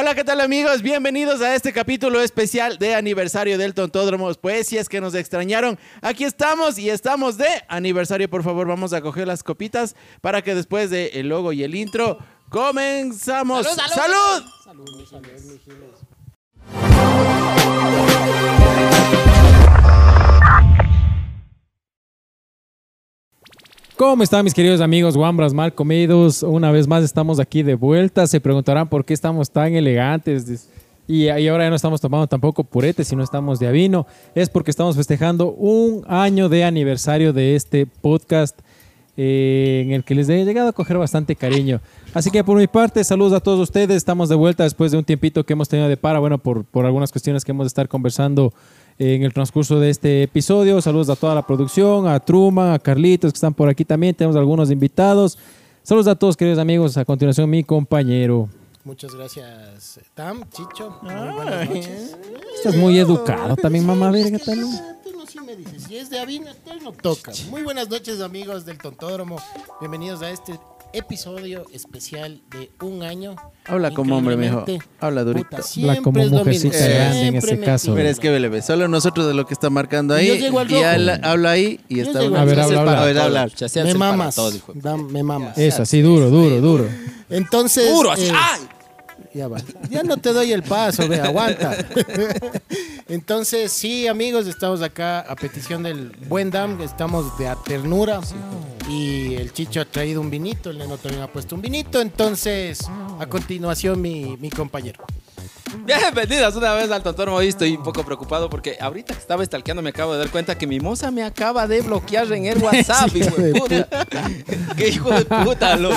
Hola, ¿qué tal amigos? Bienvenidos a este capítulo especial de aniversario del Tontódromo. Pues si es que nos extrañaron, aquí estamos y estamos de aniversario. Por favor, vamos a coger las copitas para que después del el logo y el intro comenzamos. ¡Salud, salud! ¡Salud! ¿Cómo están mis queridos amigos Wambras mal comidos? Una vez más estamos aquí de vuelta. Se preguntarán por qué estamos tan elegantes. Y, ahora ya no estamos tomando tampoco purete, sino estamos de avino. Es porque estamos festejando un año de aniversario de este podcast eh, en el que les he llegado a coger bastante cariño. Así que por mi parte, saludos a todos ustedes. Estamos de vuelta después de un tiempito que hemos tenido de para, bueno, por, por algunas cuestiones que hemos de estar conversando en el transcurso de este episodio. Saludos a toda la producción, a Truman, a Carlitos que están por aquí también. Tenemos algunos invitados. Saludos a todos, queridos amigos. A continuación, mi compañero. Muchas gracias, Tam, Chicho. Muy buenas noches. Estás muy educado también, mamá verga, también. Tú no sí me dices, si es de Avina, no toca. Muy buenas noches, amigos del Tontódromo. Bienvenidos a este episodio especial de un año. Habla como hombre, mijo. Habla durito. puta, Habla como es mujercita grande en me caso. Pero es que vele, ve, solo nosotros de lo que está marcando ahí. Yo llego al y él habla ahí y Yo está al A ver, habla, para- habla. A ver, habla. Me mamas. Dam- me mamas. Eso, así duro, duro, duro. Entonces. Duro, así. eh, ¡Ay! Ya va. Ya no te doy el paso, ve, aguanta. Entonces, sí, amigos, estamos acá a petición del buen Dam, estamos de a ternura. Y el Chicho ha traído un vinito, el Neno también ha puesto un vinito. Entonces, a continuación, mi, mi compañero. Bienvenidas una vez al Tontódromo. Hoy estoy un poco preocupado porque ahorita que estaba stalkeando me acabo de dar cuenta que mi moza me acaba de bloquear en el WhatsApp, hijo de puta. Qué hijo de puta, loco.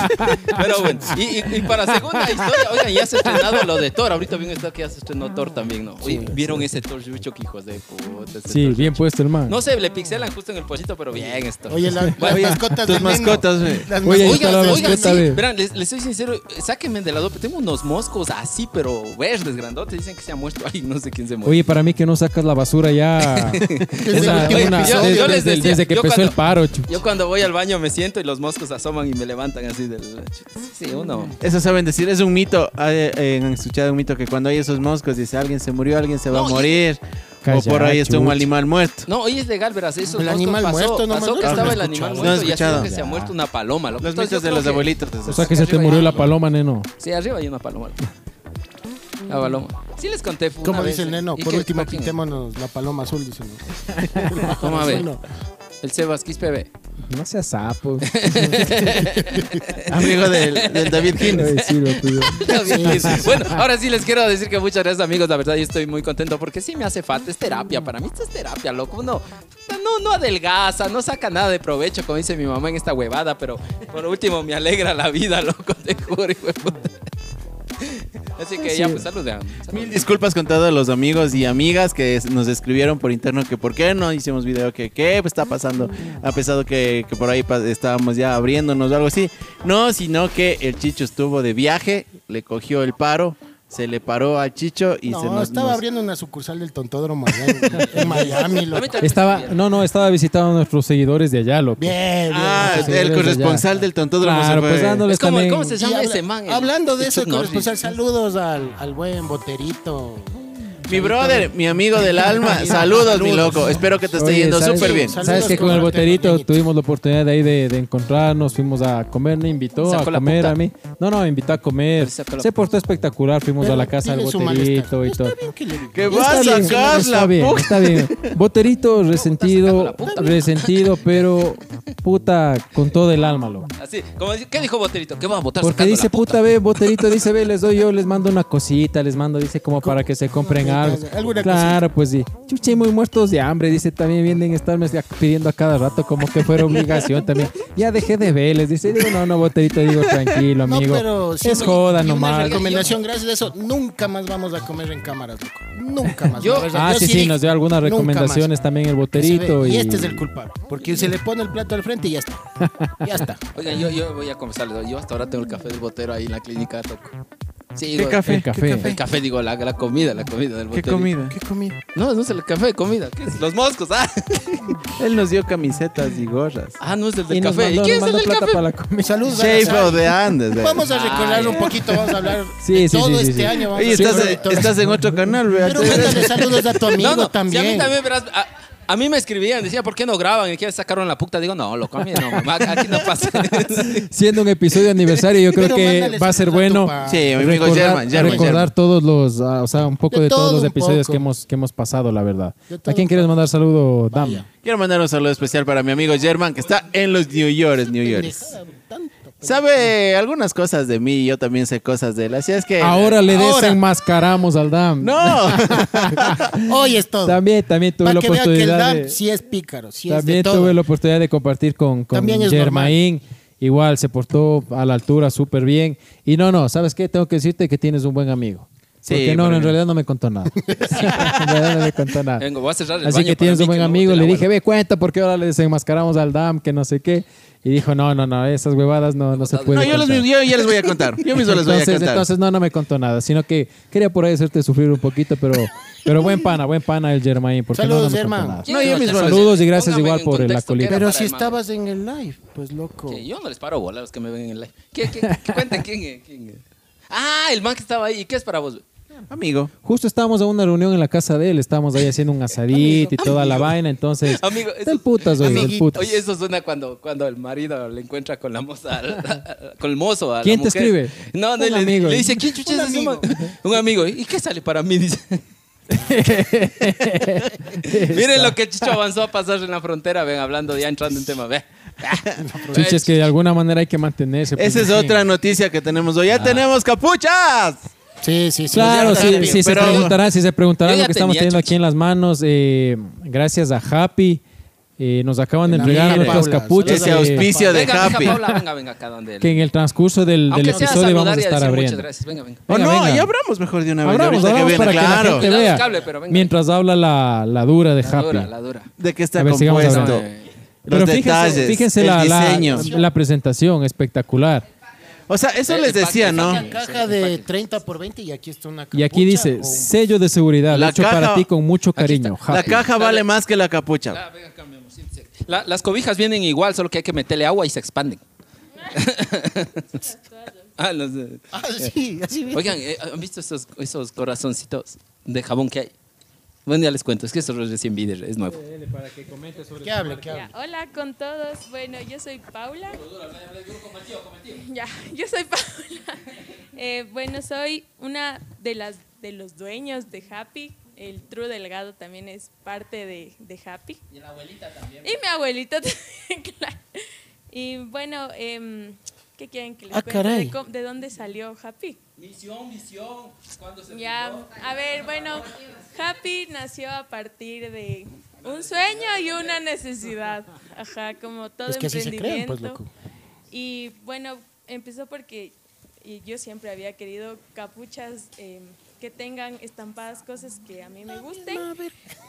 Pero bueno, y, y- y para segunda historia, oigan, ya se ha estrenado lo de Thor. Ahorita vi un estado que ya se estrenó Thor también, ¿no? Oye, ¿vieron ese Thor Yucho que hijos de puta? Sí, Thor bien Yucho? puesto el man. No sé, le pixelan justo en el pollito, pero bien esto. Oye, la- las Oye, mascotas tus mascotas. Las Oye, está Oigan, mascota, sí, ve. verán, les, les soy sincero, sáquenme de la dope. Tengo unos moscos así, pero verdes, grandotes. Dicen que se ha muerto. Ay, no sé quién se muere. Oye, para mí que no sacas la basura ya. Desde una- desde, Yo les desde- decía, desde que yo empezó cuando- el paro, chu. Yo cuando voy al baño me siento y los moscos asoman y me levantan así del... Sí, uno... Eso saben decir, es un mito. Eh, Han escuchado un mito que cuando hay esos moscos dice alguien se murió, alguien se va No, a morir. Calla, o por ahí está un animal muerto. No, hoy es legal, verás, eso El animal muerto, no pasó que no estaba el animal escuchado. No muerto y así que se ha muerto una paloma. loco. Los mitos de los abuelitos. O sea que se te murió la paloma, neno. Sí, arriba hay una paloma. La paloma. Sí les conté. fue Como una dice vez, el Neno, ¿y por último pintémonos la paloma azul, dice. ¿no? Vamos a ver. No. El Sebas Quispe No seas sapo. Amigo del, del David Hines. Bueno, ahora sí les quiero decir que muchas gracias amigos, la verdad yo estoy muy contento porque sí me hace falta, es terapia, para mí esto es terapia, loco, uno no, no adelgaza, no saca nada de provecho, como dice mi mamá en esta huevada, pero por último me alegra la vida, loco, te juro. Así que ya, pues salud, salud. Mil disculpas con todos los amigos y amigas que nos escribieron por interno que por qué no hicimos video, que qué está pasando, a pesar de que, que por ahí estábamos ya abriéndonos o algo así. No, sino que el Chicho estuvo de viaje, le cogió el paro, se le paró al Chicho y se No, nos... estaba nos- abriendo una sucursal del Tontódromo allá en, en Miami. A Estaba, no, no, estaba visitando a nuestros seguidores de allá, loco. Bien, bien. Ah, el corresponsal del Tontódromo Claro, se pues dándoles también. ¿cómo se llama habla- ese man? El- hablando de el eso, Norris. corresponsal, saludos al, al buen Boterito. Mi brother, mi amigo del alma, saludos, mi loco. Espero que te esté Oye, yendo ¿sabes- súper bien. Saludos Sabes que con con el boterito tuvimos la oportunidad de ahí de, de encontrarnos, fuimos a comer, me invitó Sacó a la comer puta. a mí. No, no, me invitó a comer. Pero sacó la Se portó espectacular, fuimos Pero a la casa del boterito y todo. Está bien que le diga. ¿Qué Está vas a bien, sacar está la bien, puta? está bien. Boterito sacando resentido, la puta. resentido, pero puta, con todo el alma, loco. Así, como, dice- ¿qué dijo Boterito? ¿Qué va a votar Porque sacando dice, la puta, ve, Boterito dice, ve, les doy yo, les mando una cosita, les mando, dice, como para que se compren Alguna Claro, pues sí. Chuche, muy muertos de hambre, dice, también vienen a estarme pidiendo a cada rato como que fuera obligación también. Ya dejé de verles, dice, digo, no, no, Boterito, digo, tranquilo, No, amigo. pero es joda y Una nomás. recomendación, gracias a eso, nunca más vamos a comer en cámaras, loco. Nunca más. Yo- verdad. Ah, Yo sí, sí, nos dio algunas recomendaciones también el Boterito. Y, y este es el culpable. Porque se le pone el plato al frente y ya está. Ya está. Oigan, yo, yo voy a confesarles, yo hasta ahora tengo el café del botero ahí en la clínica, loco. Sí, ¿Qué digo, café? El café. El café, digo, la, la comida, la comida del ¿Qué comida? ¿Qué comida? No, no es el café, comida. ¿Qué es? Los moscos, ah. Él nos dio camisetas y gorras. Ah, no es el del nos café. mandó, ¿Y quién nos es el mandó del plata café? para la comida. Saludos a Shape Sara. of the Andes. eh. Vamos a recordar Ah, un poquito, vamos a hablar Sí, de sí, todo sí, sí, este sí. año. Vamos Oye, a estás, en otro canal, vea. Pero mándale saludos a tu amigo No, no, también. Si a mí también, verás, a, a mí me escribían, decía, ¿por qué no graban? Y que sacaron la puta. Digo, no, loco, a mí no, mamá, aquí no pasa. Siendo un episodio de aniversario, yo creo Pero que mándale va a ser saludos a tu bueno. pa. Sí, mi amigo recordar, German, German, recordar German. todos los, ah, o sea, un poco De de, todos todo los un episodios poco. que hemos, que hemos pasado, la verdad. De todo ¿A quién un quieres mandar saludo, Dam? Vaya. Quiero mandar un saludo especial para mi amigo German, que está en los New York, New York. Pendejada. Sabe algunas cosas de mí, yo también sé cosas de él. Así es que. Ahora le Ahora. desenmascaramos al Dam. ¡No! Hoy es todo. También, también tuve Para la que vean que el oportunidad DAM de... sí es pícaro, sí es de También todo. tuve la oportunidad de compartir con, con También es Germain. Igual se portó a la altura súper bien. Y no, no, ¿sabes qué? Tengo que decirte que tienes un buen amigo. Sí, Porque no, en realidad no me contó nada. en realidad no me contó nada. Vengo, voy a cerrar el Así baño que tienes un buen amigo. Le dije, ve, cuenta porque ahora le desenmascaramos al DAM, que no sé qué. Y dijo, no, no, no, esas huevadas no, no se No, puede. No, yo, los, contar". yo ya les voy a contar. Yo mismo les voy a contar. entonces no, no me contó nada, sino que quería por ahí hacerte sufrir un poquito, pero, pero buen pana, buen pana el Germain. Porque no, no Saludos, me contó Germain. nada. ¿Quién No, yo mismo el- Saludos y gracias Póngame igual por la contexto, colita. ¿qué era Pero si el estabas en el live, pues loco. Que yo no les paro bola a los que me ven en el live. ¿Qué, qué, qué- cuenten quién es? quién es? Ah, el man que estaba ahí. ¿Y qué es para vos? Amigo. Justo estábamos en una reunión en la casa de él, estábamos ahí haciendo un asadito y toda la vaina, entonces... Amigo, del eso- putas, oye, del Amiguito. putas. Oye, eso suena cuando, cuando el marido le encuentra con la moza, al- con el mozo. a la ¿Quién te mujer. escribe? No, no, Un le, amigo. le dice, ¿quién chucha Un es amigo. Un amigo. ¿Y qué sale para mí? Dice. Miren lo que Chicho avanzó a pasar en la frontera, ven, hablando ya entrando en tema, ve. Chucha, es que de alguna manera hay que mantenerse. pues, Esa es sí. otra noticia que tenemos hoy. ¡Ya tenemos capuchas! Sí, sí, sí. Claro, Ya sí, rápido. sí se preguntarán, si se ya lo que estamos teniendo aquí en las manos. eh, gracias a Happy, eh, nos acaban de entregar nuestras capuchas Ese eh, auspicio de venga, Happy. venga, Paula, venga, venga, acá donde él. que en el transcurso del, episodio vamos a estar abriendo. muchas gracias. Venga, venga. O Venga, no, venga. y abramos mejor de una vez. Abramos, ahorita abramos que para viene, que la claro. gente Cuidado vea el cable, pero venga. mientras habla la, la dura de La Happy. dura, la dura. ¿De qué está A ver, sigamos compuesto? Los Pero fíjense, detalles, fíjense el la, la, diseño. la presentación espectacular. O sea, eso les decía, ¿no? Una caja de 30 por 20 y aquí está una Y aquí capucha dice, o- sello de seguridad, La hecho caja- para ti con mucho cariño. La caja vale más que la capucha. Ah, venga. La- las cobijas vienen igual, solo que hay que meterle agua y se expanden. ah, los de- Ah, sí, así. Oigan, eh, ¿han visto esos, esos corazoncitos de jabón que hay? Bueno, ya les cuento, es que eso recién vi, es nuevo. Que hable, que hable. hola con todos. Bueno, yo soy Paula. Ya, yo soy Paula. Eh, bueno, soy una de las de los dueños de Happy. El True Delgado también es parte de, de Happy. Y la abuelita también. Y mi abuelita también, claro. Y bueno, em, ¿qué quieren que les Ah, cuente? ¿De, cómo- de dónde salió Happy? Misión, misión. ¿Cuándo se Ya, a ver, bueno, Happy nació a partir de un sueño y una necesidad. Ajá, como todo Es que así se creen, emprendimiento. pues, loco. Y bueno, empezó porque y yo siempre había querido capuchas eh, que tengan estampadas cosas que a mí me gusten.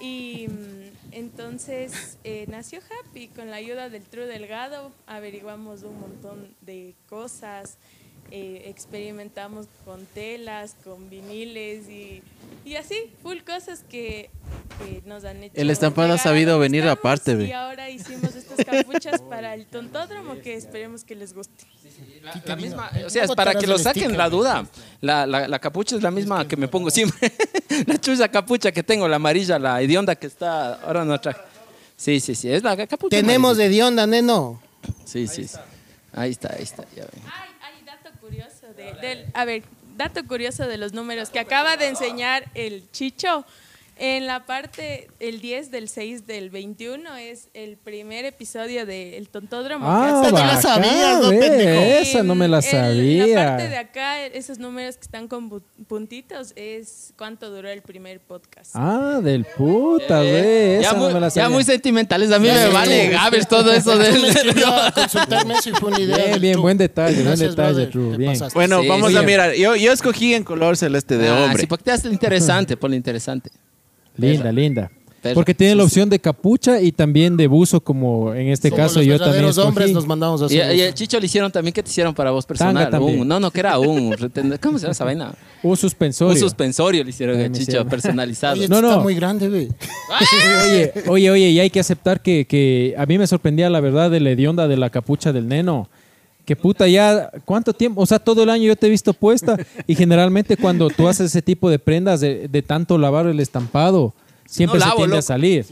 Y mm, entonces eh, nació Happy con la ayuda del True Delgado. Averiguamos un montón de cosas. Eh, experimentamos con telas, con viniles y, y así, full cosas que, que nos han hecho. El estampado ha sabido venir estamos aparte. Y ahora hicimos estas capuchas para el tontódromo que esperemos que les guste. La, la misma, ¿Cómo o sea, es para que lo saquen sticker? la duda. La, la, la capucha es la misma que me pongo siempre. la chucha capucha que tengo, la amarilla, la hedionda que está ahora no traje. Sí, sí, sí, es la capucha. Tenemos amarilla. de Dionda, neno. Sí, sí, sí. Ahí está, ahí está. ya ven. Ay, ay, dato curioso de, del, a ver, dato curioso de los números que acaba de enseñar el Chicho. En la parte, el 10 del 6 del 21 es el primer episodio del Tontódromo. que Ah, te la sabías, ¿no? Esa no me la En sabía. La parte de acá, esos números que están con puntitos, es cuánto duró el primer podcast. Ah, del puta, Eh, ve, ya, esa muy, no me la ya sabía. muy sentimentales. A mí Ya me vale Gabers todo eso a consultarme si fue una idea. Bien, bien, buen detalle, buen detalle, brother, True, te bien. pasaste. Bueno, Sí, vamos sí. a mirar. Yo, yo escogí en color celeste de Ah, hombre. sí, porque te hace interesante, por lo interesante. Linda, linda. Perra. Porque tienen la Sí, opción de capucha y también de buzo, como en este Como caso los yo también verdaderos hombres nos mandamos a Y, hacer y el Chicho le hicieron también, ¿qué te hicieron para vos personal? Un- no, no, que era un, ¿cómo se llama esa vaina? Un suspensorio. Un suspensorio le hicieron Chicho, hicieron. personalizado. Oye, No, esto está no. muy grande, güey. Oye, oye, oye, y hay que aceptar que, que a mí me sorprendía la verdad de la hedionda de la capucha del neno. Que puta, ya, ¿cuánto tiempo? O sea, todo el año yo te he visto puesta y generalmente cuando tú haces ese tipo de prendas de, de tanto lavar el estampado, siempre No se lavo, tiende a salir.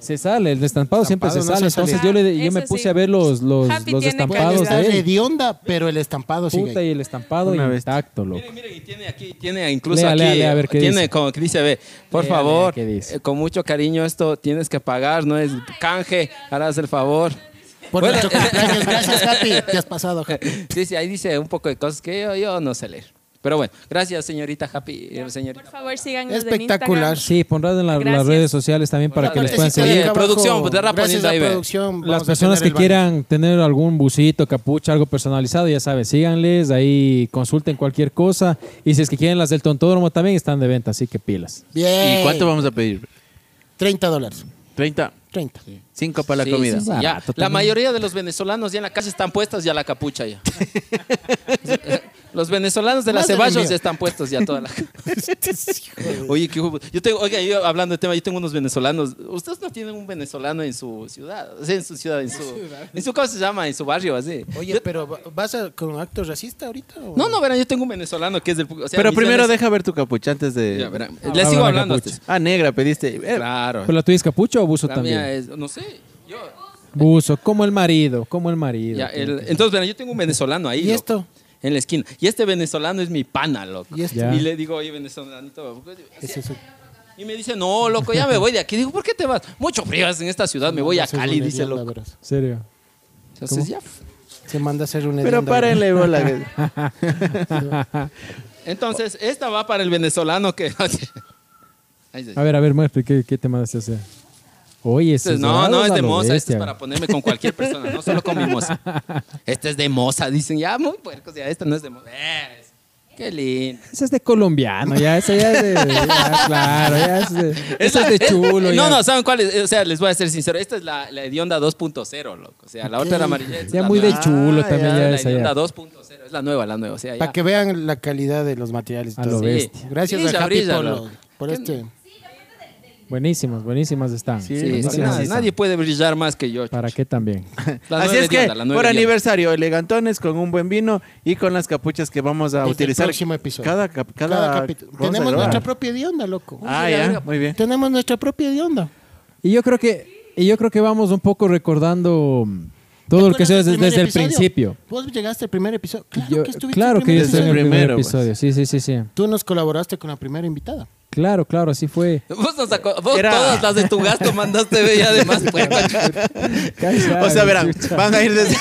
Se sale, el estampado siempre se no sale. se sale. Entonces yo, le, yo me puse sí. a ver los, los, los estampados de él. hedionda, pero el estampado sigue. Puta, ahí. y el estampado Una vez. intacto, loco. Miren, miren, y tiene aquí, tiene incluso Lea, aquí, lea, lea, a ver qué tiene dice. como que dice, ve, por Lea, favor, lea, qué dice. eh, con mucho cariño esto tienes que pagar, no es canje, harás el favor. Por Bueno, cumpleaños. Gracias, Happy. Te has pasado, Happy. Sí, sí, ahí dice un poco de cosas que yo, yo no sé leer. Pero bueno, gracias señorita Happy, eh, señorita. Por favor, síganos Espectacular. Sí, pondrás en la- las redes sociales también para que les puedan seguir. Abajo. producción, pues, Gracias ahí, producción. Las personas que quieran tener algún busito, capucha, algo personalizado, ya saben, síganles, ahí consulten cualquier cosa. Y si es que quieren las del tontódromo también están de venta, así que pilas. Bien. ¿Y cuánto vamos a pedir? 30 dólares. 30. 30. 5 para la Sí, comida. sí, sí, ya. Barato La también. mayoría de los venezolanos ya en la casa están puestas ya la capucha ya. Los venezolanos de la Más del Ceballos ya están puestos ya toda la Oye, qué yo tengo, oiga, yo hablando de tema, yo tengo unos venezolanos. Ustedes no tienen un venezolano en su ciudad, o sea, en su ciudad, en su, en su ¿cómo se llama? En su barrio, así. Oye, pero ¿va- ¿vas a, con acto racista ahorita? o- No, no, verán, yo tengo un venezolano que es del. o sea, Pero primero deja ver tu capucha antes de. Ya, verán. Ah, Les sigo la hablando. Ah, negra, pediste. Eh, Claro. ¿Pero la tuya es capucha o buzo La también? mía es, no sé. Yo, Buzo, como el marido, como el marido. ya, el- entonces, verán, yo tengo un venezolano ahí. ¿Y esto? En la esquina. Y este venezolano es mi pana, loco. ¿Y. Y le digo, oye, venezolanito. Ese es el- Y me dice, no, loco, ya me voy de aquí. Digo, ¿por qué te vas? Mucho frío en esta ciudad, me voy a Cali, dice loco. ¿Serio? Entonces ya. Se manda a hacer un Pero párenle bola. Entonces, esta va para el venezolano que. A ver, a ver, muestre, ¿qué, qué te mandaste a hacer? Oye, ese Entonces, no, no es de moza, este es para ponerme con cualquier persona, no solo con mi moza. Este es de moza, dicen, ya muy puercos, ya esta no es de moza. ¿Ves? Qué lindo. Ese es de colombiano, ya, ese ya es de... ya, claro, ya es de... La- es de chulo, No, ya. no, ¿saben cuál es? O sea, les voy a ser sincero. Esta es la, la hedionda 2.0, loco. O sea, la otra era amarilla. es Ya la muy nueva. de chulo Ah, también ya, ya La esa hedionda ya. 2.0. Es la nueva, la nueva. O sea. Para que vean la calidad de los materiales. y A todo. lo Sí. bestia. Gracias Brilla, a Happy por este. Buenísimas, buenísimas están. Sí, Sí, Buenísimas nadie, están. nadie puede brillar más que yo. ¿Para qué también? La Así nueva es que, por aniversario, elegantones con un buen vino y con las capuchas que vamos a Desde el utilizar. próximo episodio. Cada, cap- cada, Cada capítulo. Tenemos nuestra propia hedionda, loco. Ah, ya, muy bien. Tenemos nuestra propia hedionda. Y yo creo que, y yo creo que vamos un poco recordando todo lo que sea ¿Te desde, desde el episodio? principio. Vos llegaste al primer episodio. Claro Yo- que estuviste claro en el que yo en el episodio. primer Primero, pues. episodio. Sí, sí, sí, sí. Tú nos colaboraste con la primera invitada. Claro, claro, así fue. Vos, nos vos Era- todas las de tu gasto mandaste y además puerco. O sea, verán, van a ir desde,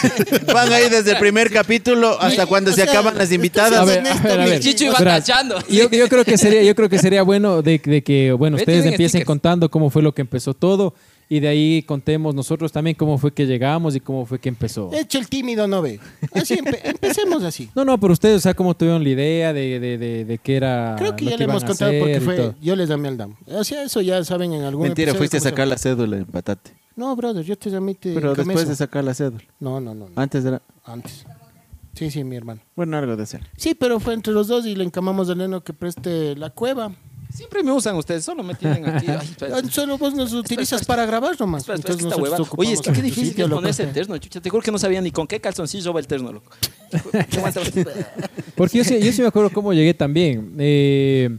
van a ir desde el primer capítulo hasta cuando o se sea, acaban las invitadas. A ver, a ver, a mi ver. Chicho iba Verás, cachando. Yo, yo creo que sería, yo creo que sería bueno de, de que, bueno, ustedes empiecen stickers. contando cómo fue lo que empezó todo y de ahí contemos nosotros también cómo fue que llegamos y cómo fue que empezó. Echa el tímido, no ve. Así empe- empecemos así. No, no, pero ustedes, o sea, cómo tuvieron la idea de, de, de, de qué era Creo que lo ya le hemos contado porque fue. Yo les llamé al DAM. O sea, eso ya saben en algún Mentira, fuiste a sacar la cédula en patate. No, brother, yo te llamé. Te Pero después eso. de sacar la cédula. No, no, no. no. Antes era. Antes. Sí, sí, mi hermano. Bueno, algo de hacer. Sí, pero fue entre los dos y le encamamos al neno que preste la cueva. Siempre me usan ustedes, solo me tienen aquí. Ay, Solo vos nos utilizas para grabar nomás. espera, espera, Entonces esta nosotros hueva. Oye, es que qué difícil sitio, es ponerse el terno, chucha. Te juro que no sabía ni con qué calzoncillo va el terno, loco. Porque yo sí, yo sí me acuerdo cómo llegué también. Eh,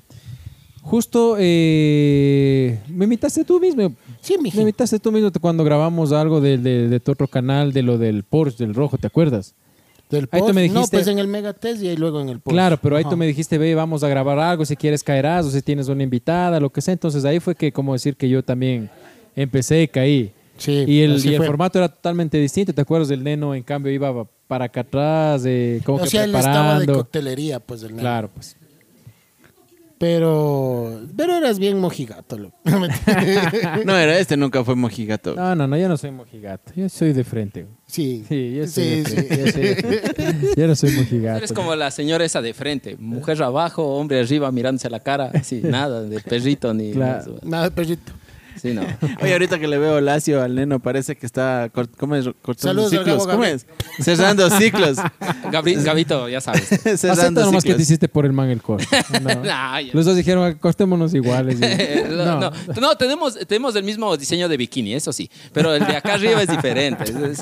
justo eh, me invitaste tú mismo. Sí, Me mijo. invitaste tú mismo cuando grabamos algo de, de, de tu otro canal, de lo del Porsche, del rojo, ¿te acuerdas? Del Ahí tú me No, dijiste- pues en el Megatest y ahí luego en el post. Claro, pero ahí Ajá. tú me dijiste, ve, vamos a grabar algo, si quieres caerás, o si tienes una invitada, lo que sea. Entonces ahí fue que, como decir que yo también empecé, caí. Sí, Y el, y el formato era totalmente distinto. ¿Te acuerdas? El neno, en cambio, iba para acá atrás, eh, como O que sea, él estaba de preparando. coctelería, pues, del neno. Claro, pues. Pero, pero eras bien mojigato, loco. No, era este, nunca fue mojigato. No, no, no, yo no soy mojigato. Yo soy de frente. güey. sí. Sí, yo soy Sí, de sí. frente. Yo, soy de frente. Yo no soy mojigato. Eres como la señora esa de frente, mujer abajo, hombre arriba mirándose a la cara, así, nada, de perrito ni Claro. Nada, perrito. Sí, no. Oye, ahorita que le veo lacio al neno, parece que está cort- ¿cómo es? cortando Saludos ciclos. Gabo ¿Cómo es? Cerrando ciclos. Gabri- Gabito, ya sabes. Acepta Cerrando nomás que te ciclos. hiciste por el man el corte. No. Nah, ya. Los dos dijeron, cortémonos iguales. y- no, no, no, tenemos, tenemos el mismo diseño de bikini, eso sí. Pero el de acá arriba es diferente. Ese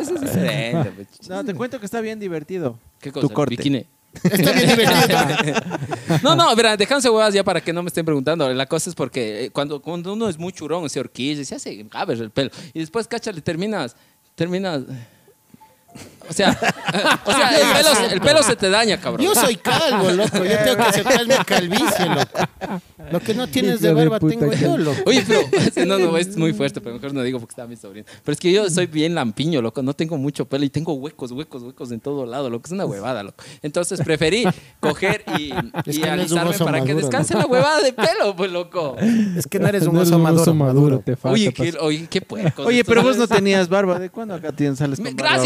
es diferente. pues. No, te cuento que está bien divertido. ¿Qué cosa? Tu corte. Bikini. Está bien. No, no, verán, déjense huevas ya para que no me estén preguntando. La cosa es porque eh, cuando, cuando uno es muy churón, se horquilla, se hace gaber el pelo. Y después, cacha, le terminas, terminas... O sea, o sea el, pelo, se- el pelo se te daña, cabrón. Yo soy calvo, loco. Yo tengo que aceptar mi calvicie, loco. Lo que no tienes de barba tengo que- yo, loco. Oye, pero no, no, es muy fuerte, pero mejor no digo porque está mi sobrino. Pero es que yo soy bien lampiño, loco, no tengo mucho pelo y tengo huecos, huecos, huecos en todo lado, loco, es una huevada, loco. Entonces preferí coger y, Es y alisarme para que descanse ¿no? la huevada de pelo, pues, loco. Es que no eres un No oso maduro. maduro, te falta. Oye, qué, oye, qué puerco. Oye, pero vos no tenías barba. ¿De cuándo acá tienes, sales con Me- barba?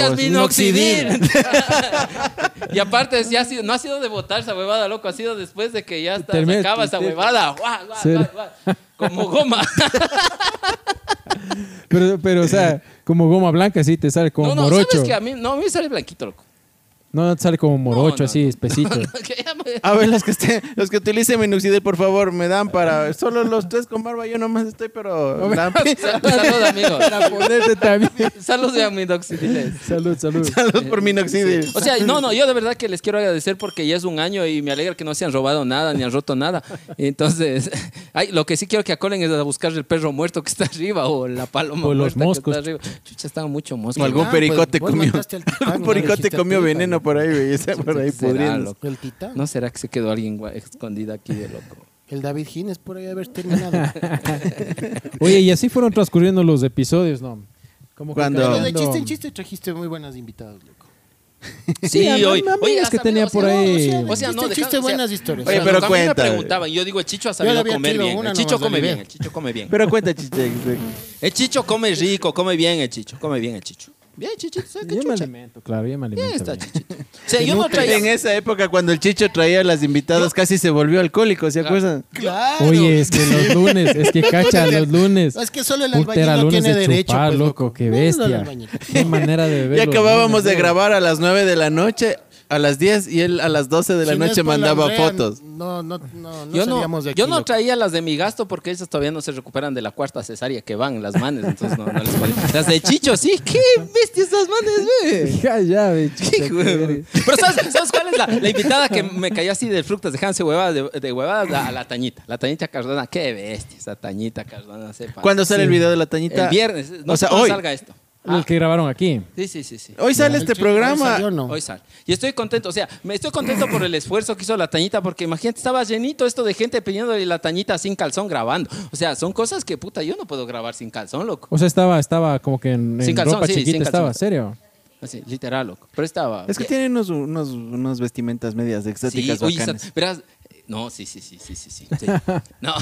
Y aparte, sí ha sido, no ha sido de botar esa huevada, loco, ha sido después de que ya está, se acaba esa huevada. Guau, guau, Sí. guau, guau. Como goma. Pero, pero, o sea, como goma blanca, sí, te sale como no, no, morocho. sabes que a mí, no, a mí me sale blanquito, loco. No, te sale como morocho, no, así, no. espesito. Me- A ver, los que, estén, los que utilicen minoxidil, por favor, me dan para... Solo los tres con barba, yo nomás estoy, pero... Sal- Salud, amigos. Para ponerte también. Salud, a minoxidiles. Salud, salud. Salud por minoxidil. O sea, no, no, yo de verdad que les quiero agradecer porque ya es un año y me alegra que no se han robado nada ni han roto nada. Entonces, ay, lo que sí quiero que acolen es a buscar el perro muerto que está arriba o la paloma O los muerta moscos. que está arriba. Chucha, estaba mucho mosco. O algún Ah, pericote pues, comió. Algún pericote comió veneno por ahí, güey. Está por ahí Será, pudriendo. loco. El titán. ¿No será que se quedó alguien escondido aquí de loco? El David Gines por ahí haber terminado. Oye, y así fueron transcurriendo los episodios, ¿no? Como que Cuando- de chiste en chiste trajiste muy buenas invitados, loco. Sí, hoy. Oye, has que tenía por ahí. O sea, no, chiste, chiste buenas historias. Oye, pero cuenta. me preguntaban, yo digo, el Chicho ha sabido comer bien. El Chicho come bien, el Chicho come bien. Pero cuenta, chiche. El Chicho come rico, come bien el Chicho, come bien el Chicho. Bien, Chichito, ¿sabes qué Yo me chucha? alimento, claro, yo me Bien alimento. está, bien. Chichito. O sea, yo no traía... En esa época, cuando el Chicho traía a las invitadas, casi se volvió alcohólico, ¿se acuerdan? Claro. Oye, es que los lunes, es que cacha, los lunes. Es que solo el Puta, albañil no lunes tiene de derecho. chupar, pues, loco, qué No, bestia. albañil. Qué manera de beber. Ya los acabábamos lunes, de grabar a las 9 de la noche, a las 10 y él a las 12 de la Si no es noche mandaba fotos. No, no, no, no yo no, de aquí. yo no traía las de mi gasto porque esas todavía no se recuperan de la cuarta cesárea que van las manes, entonces no, no les. Las de Chicho, sí, qué bestia esas manes, ve. Ya, ya, verga. Pero ¿sabes, ¿sabes cuál es la, la invitada que me cayó así de frutas, dejándose huevadas, de, de huevadas a la Tañita? La Tañita Cardona, qué bestia esa Tañita Cardona. sepa. ¿Cuándo sale el video de la tañita? El viernes, no O sea, hoy. salga esto. El que grabaron aquí. Sí, sí, sí, sí. Hoy sale El este chico, hoy programa. salió, no. Hoy sale. Y estoy contento, o sea, me estoy contento por el esfuerzo que hizo la Tañita, porque imagínate, estaba llenito esto de gente pidiéndole la Tañita sin calzón grabando. O sea, son cosas que, puta, yo no puedo grabar sin calzón, loco. O sea, estaba, estaba como que en, Sin en calzón, ropa sí, chiquita sin estaba, calzón. ¿serio? Así, literal, loco. Pero estaba... Es que bien. tienen unos, unos, unos vestimentas medias Sí, exóticas oye, bacanas. esa- verás, no, sí, sí, sí, sí, sí, sí. sí. No,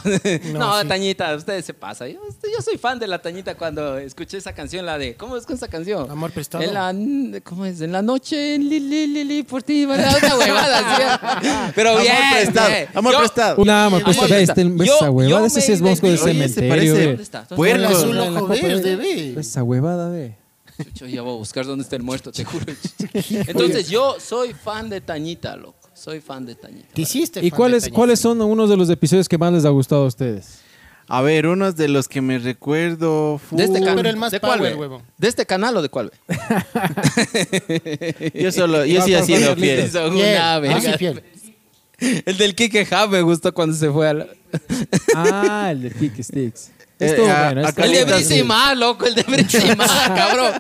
no, sí. Tañita, ustedes se pasa. Yo, yo soy fan de la Tañita cuando escuché esa canción, la de, ¿cómo es con esa canción? Amor prestado. En la, ¿cómo es? En la noche, li, li, li, li, por ti, vale, una huevada, así. Pero Amor bien, prestado, bien. amor Yo- prestado. Una amor, pues esta Yo- esa huevada, yo ese sí es mosco de identifico- Oye, se cementerio. ve. ¿Dónde está? Puerco. azul En ojo verde, ve. Esa huevada, ve. Chucho, ya voy a buscar dónde está el muerto, te juro. Entonces, yo soy fan de Tañita, loco. Soy fan de Tañita. Te hiciste ¿Y fan cuáles, de cuáles son unos de los episodios que más les ha gustado a ustedes? A ver, unos de los que me recuerdo. fu- De este canal. pero el más ¿De cuál, power, huevón. ¿De este canal o de cuál? ve? Yo solo, yo sí he sido fiel. Son Fiel, una yo verga. sí fiel. El del Kike Ja me gustó cuando se fue a la... Ah, el de Kick Sticks. Eh, Estuvo a- bueno. a estuvo El de. Brisimar, loco, el de Brisimar, cabrón.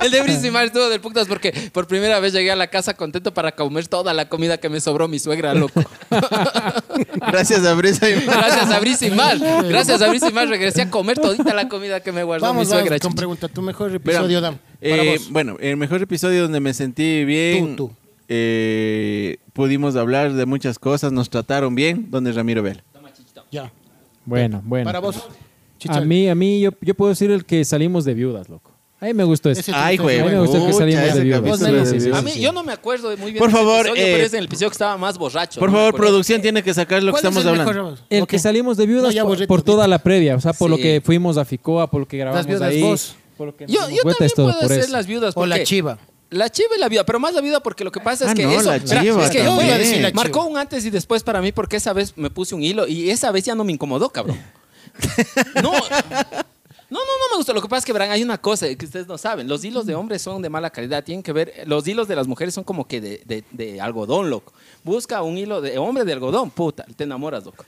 El de Brisimar estuvo del putas porque por primera vez llegué a la casa contento para comer toda la comida que me sobró mi suegra, loco. Gracias a Brisa y Gracias a Brisimar. Gracias a Brisimar regresé a comer todita la comida que me guardó Vamos, mi suegra. vamos con pregunta. Tu mejor episodio, Dam. Eh, bueno, el mejor episodio donde me sentí bien. Tú, tú. eh, pudimos hablar de muchas cosas, nos trataron bien, donde Ramiro Bell. Ya. Bueno, bueno. Para vos. A mí, a mí, yo, yo puedo decir el que salimos de viudas, loco. A mí me gustó eso. Ese Ay, güey. A mí me gustó que salimos de viudas. sí. A mí, yo no me acuerdo muy bien Por favor, episodio, eh, pero es en el episodio que estaba más borracho. Por favor, producción tiene que sacar lo que ¿Cuál es estamos el hablando. mejor? El que salimos de viudas No, por, borré por tu toda la previa, o sea, por lo que fuimos a Ficoa, por lo que grabamos viudas ahí. vos. Por lo que Yo, yo también todo puedo por hacer las viudas. O la chiva. La chiva y la viuda, pero más la viuda porque lo que pasa es Ah, que no, eso la verá, chiva es que Yo iba a decir la marcó un antes y después para mí porque esa vez me puse un hilo y esa vez ya no me incomodó, cabrón. No. No, no, no me gustó. Lo que pasa es que, verán, hay una cosa que ustedes no saben. Los hilos de hombres son de mala calidad. Tienen que ver, los hilos de las mujeres son como que de, de- de algodón, loco. Busca un hilo de hombre de algodón, puta, te enamoras, loco.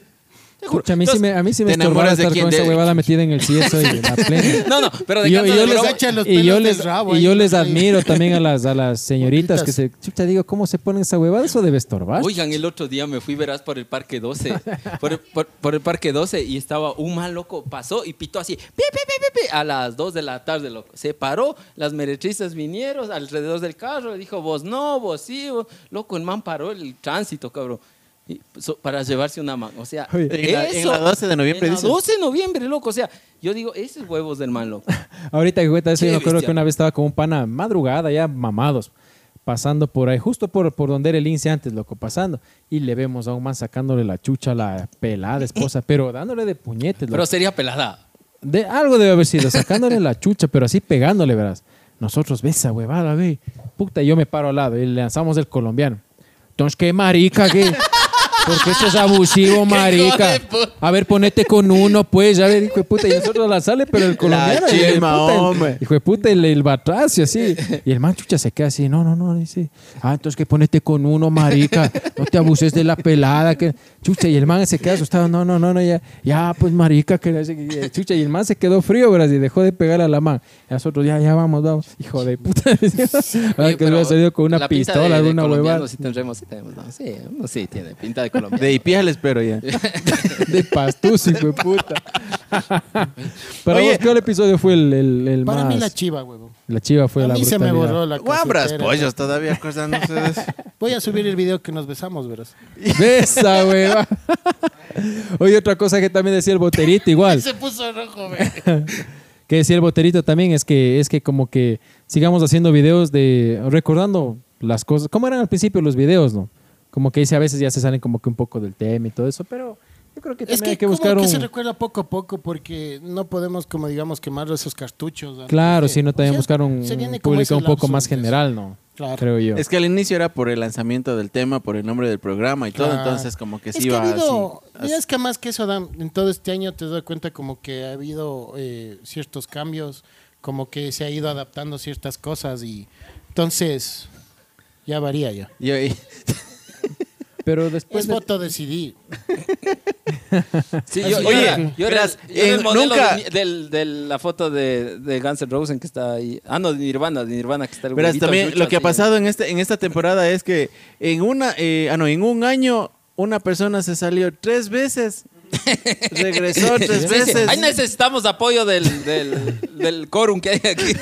Te juro. Pucha, a mí sí me, a mí sí me ¿te estorbaba estar quién? con esa De- huevada metida en el cieso y en la plena. No, no, pero de Y yo, y yo les, los y yo les- rabo y yo les admiro también a las, a las señoritas que se... Chucha, digo, ¿cómo se ponen esa huevada? Eso debe estorbar. Oigan, el otro día me fui, verás, por el Parque 12. Por el, por- por el Parque 12 y estaba un mal loco, pasó y pitó así, pi, pi, pi, pi, pi, a las 2 de la tarde, loco. Se paró, las meretrizas vinieron alrededor del carro, le dijo, vos no, vos sí, vos-". Loco, el man paró el tránsito, cabrón. Y- so- para llevarse una mano. O sea, Oye. En la- en eso- la 12 de noviembre, En la dices. 12 de noviembre, loco. O sea, yo digo, esos huevos del man, loco. Ahorita que cuenta eso, yo me acuerdo que una vez estaba con un pana madrugada, ya mamados, pasando por ahí, justo por, por donde era el lince antes, loco, pasando. Y le vemos a un man sacándole la chucha a la pelada esposa, pero dándole de puñetes. Pero sería pelada. De, algo debe haber sido, sacándole la chucha, pero así pegándole, verás. Nosotros, ve esa huevada, ve. Puta, yo me paro al lado y le lanzamos el colombiano. Entonces, qué marica, qué. Porque eso es abusivo, marica. de. A ver, ponete con uno, pues. A ver, hijo de puta. Y nosotros la sale, pero el colombiano. el chima, puta, el- hijo de puta, el, el batracio, así. Y el man chucha se queda así. No, no, no. Dice, ah, entonces que ponete con uno, marica. No te abuses de la pelada. Que... Chucha, y el man se queda asustado. No, no, no, no, ya. Ya, pues, marica. Que... Chucha, y el man se quedó frío, ¿verdad? Y dejó de pegar a la man. Y nosotros, ya, ya, vamos, vamos. Hijo de puta. Ahora Oye, que hubiera salido con una pistola, de- de alguna huevada. Sí, tendremos, sí, tenemos, no, sí, uno sí tiene pinta de colombiano. De les espero ya. De pastus, hijo de puta. Para Oye. vos, ¿cuál episodio fue el, el, el Para más? mí la chiva, huevo. La chiva fue A la mí se me brutalidad. borró la Guambras, pollos, todavía acuerdan ustedes. Voy a subir el video que nos besamos, verás. Besa, hueva. Oye, otra cosa que también decía el boterito, igual. Se puso rojo, ve. Que decía el boterito también es que es que como que sigamos haciendo videos de recordando las cosas. ¿Cómo eran al principio los videos, no? Como que dice a veces ya se salen como que un poco del tema y todo eso, pero yo creo que también Es que, hay que como que se recuerda poco a poco porque no podemos, como digamos, quemar esos cartuchos. Claro, de- sino o también sea, buscar un, público un poco más general, ¿no? Claro. Creo yo. Es que al inicio era por el lanzamiento del tema, por el nombre del programa y todo, entonces como que Es sí que iba ha habido, así. es que más que eso, Dan, en todo este año te das cuenta como que ha habido eh, ciertos cambios, como que se ha ido adaptando ciertas cosas y entonces ya varía ya. Yo- y- Pero después Es de- voto de CD. Sí, yo, yo Oye, era, yo era- yo era el en- modelo nunca- de, del- de la foto de, de Guns N' Roses que está ahí. Ah, no, de Nirvana, de Nirvana que está el Verás, también lo que ha pasado en este en esta temporada es que en una eh, ah, no, en un año una persona se salió tres veces. Regresó tres Sí, sí, veces. Ahí necesitamos apoyo del, del, del quórum que hay aquí.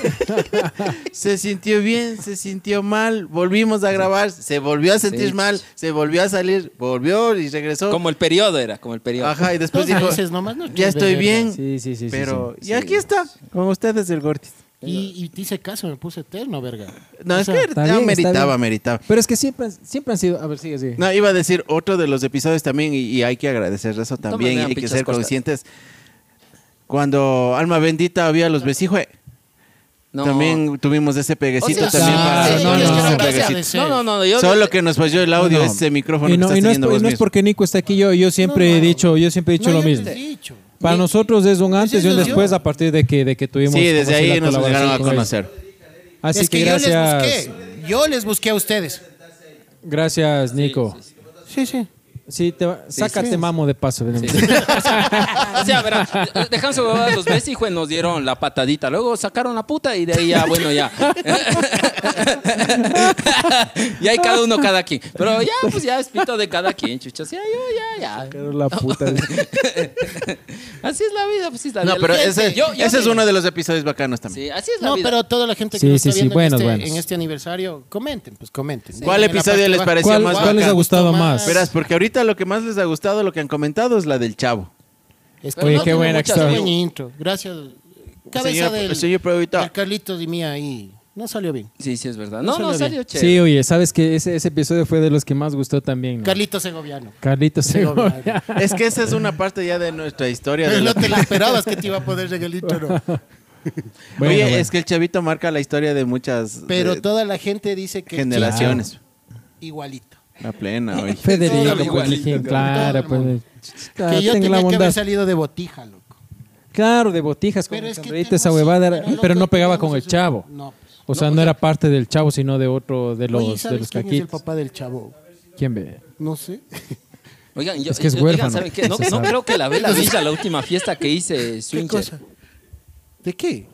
Se sintió bien, se sintió mal, volvimos a grabar, se volvió a sentir Sí. mal, se volvió a salir, volvió y regresó. Como el periodo era, como el periodo. Ajá, y después Dos dijo, veces nomás, no ya estoy bien, Sí, sí, pero sí. y aquí está, con ustedes el Gortis. Y, y te hice caso, me puse eterno, verga. No, O es sea, que ya bien, meritaba, meritaba. Pero es que siempre, siempre han sido. A ver, sigue, sigue. No, iba a decir otro de los episodios también y, y hay que agradecer eso también y hay que ser conscientes. Cuando Alma Bendita había los besijue, No. también tuvimos ese peguecito O sea, también para sí, no, no. No, no, no. Yo, Solo que nos falló el audio, No. ese micrófono Y no, que y no es, y no porque Nico está aquí, yo, yo siempre No, he no. dicho, yo siempre he dicho No, lo mismo. dicho. Para Y- nosotros es un antes y un después a partir de que, de que tuvimos. Sí, desde ahí nos llegaron a conocer. Así es que, que, yo les gracias. busqué. Yo les busqué a ustedes. Gracias, Nico. Sí, sí. Sí, te va- sácate sí. mamo de paso. O sea, verá, dejan su huevada los besos y jue, nos dieron la patadita. Luego sacaron la puta y de ahí ya, bueno, ya. y hay cada uno, cada quien. Pero ya, pues ya es pito de cada quien, chuchos. Ya, yo, ya, ya. Pero la puta. Así es la vida, pues sí es la No, pero La ese, yo- yo ese es uno de los episodios bacanos también. Sí, así es la No, vida. pero toda la gente que Sí, nos sí, está sí, viendo buenos, en, este, buenos. en este aniversario, comenten, pues comenten. ¿Cuál En la episodio parte les baja. pareció ¿Cuál, más cuál les ha bacán? gustado más. Verás, porque ahorita lo que más les ha gustado, lo que han comentado es la del chavo. Es Pero Oye, no qué tiene buena que muchas intro. Gracias. cabeza Señor- del, señor del Carlitos y mía ahí. No salió bien. Sí, sí, es verdad. No No, no, salió salió chévere. Sí, oye, sabes que ese, ese episodio fue de los que más gustó también. ¿no? Carlitos Segoviano. Carlitos Segovia. Segovia. Es que esa es una parte ya de nuestra historia. de Pero la- no te la esperabas que te iba a poner regalito, ¿no? Bueno, Oye, bueno. es que el chavito marca la historia de muchas Pero de- toda la gente dice que el generaciones. igualito. La plena, oye. Federico, pues igualito, dijeron, todo claro, el pues. ah, que yo tengo la tenía que bondad. haber salido de botija, loco. Claro, de botijas, con Pero es que esa huevada, era- pero no pegaba con el chavo. No. pues, O sea, no era parte del chavo, sino de otro de los, Oye, de ¿sabes los quién es el caquitos. papá del chavo? ¿Quién ve? No sé. Oigan, yo, Es que es oigan, huérfano. ¿saben qué? No, Se no sabe. creo que la Vela Villa, la última fiesta que hice, ¿Qué Swinger. cosa? ¿De qué?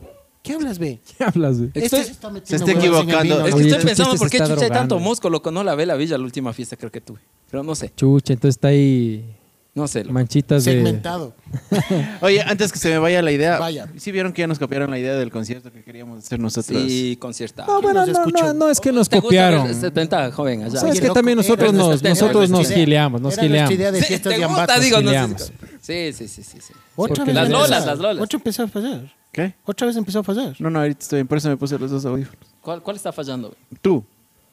¿Qué hablas, ve? ¿Qué hablas? Estoy- Este está se metiendo está huevas en el equivocando. vino, Es que Oye, estoy Chucha, pensando este por se qué está chucha hay tanto loco. No la Vela Villa, la última fiesta creo que tuve. Pero no sé, Chucha, entonces está ahí no sé. loco. manchitas de... Segmentado. Oye, antes que se me vaya la idea. Vaya. ¿Sí vieron que ya nos copiaron la idea del concierto que queríamos hacer nosotros? Sí, concierta. No, bueno, nos no, escuchó? no, no es que nos ¿Te gusta copiaron. ver 70 joven allá? ¿Sabes Oye, que loco, también era nosotros nuestra nos, nosotros nuestra nos idea. gileamos, nos Era nuestra idea gileamos? de Sí, fiestas ¿te gusta? Digo, no sé. gileamos. Sí, sí, sí, sí. sí. Otra Porque vez las lolas, las lolas. Otra empezó a fallar. ¿Qué? Otra vez empezó a fallar. No, no, ahorita estoy bien, por eso me puse los dos audífonos. ¿Cuál, ¿Cuál está fallando? Tú.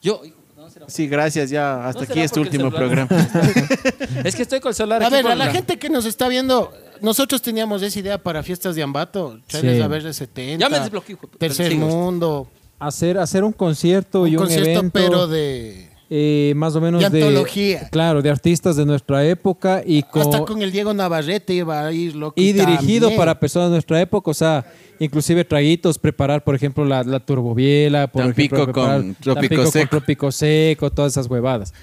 Yo. hijo, no será- Sí, gracias, ya. Hasta ¿No aquí será es tu porque el último celular- programa. Es que estoy con el celular A aquí ver, por a la gente que nos está viendo, nosotros teníamos esa idea para fiestas de ambato. Traerles Sí. a ver de 70. Ya me desbloqueé, hijo de puta. Tercer Sigo. mundo. Hacer, hacer un concierto y Un un concierto, evento... pero de. Eh, más o menos de de, antología. Claro, de artistas de nuestra época y con, Hasta con el Diego Navarrete iba a ir loco. y dirigido también. para personas de nuestra época, o sea, inclusive traguitos, preparar, por ejemplo, la, la turbobiela, por Tampico ejemplo, con preparar trópico Tampico con seco. trópico seco, todas esas huevadas.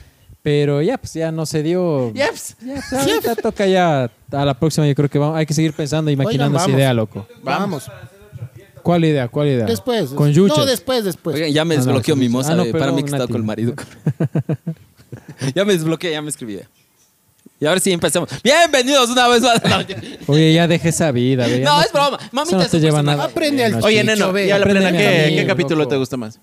Pero ya, pues ya no se dio. Ya, pues, ahorita toca ya a la próxima, yo creo que vamos, hay que seguir pensando y maquinando esa vamos. idea, loco. Vamos. ¿Cuál idea? ¿Cuál idea? Después. Con No, Yuches. después, después. Oigan, ya me no, desbloqueó mi moza. Ah, no, para mí que está Nati. con el marido. ya me desbloqueé, ya me escribí. Y ahora sí empezamos. Bienvenidos una vez más. No, Oye, ya deje esa vida. ve, no, es broma. Mamita eso no te lleva nada. Aprende al Oye, neno, ya la plena, ¿qué, camino, ¿qué capítulo te gusta más?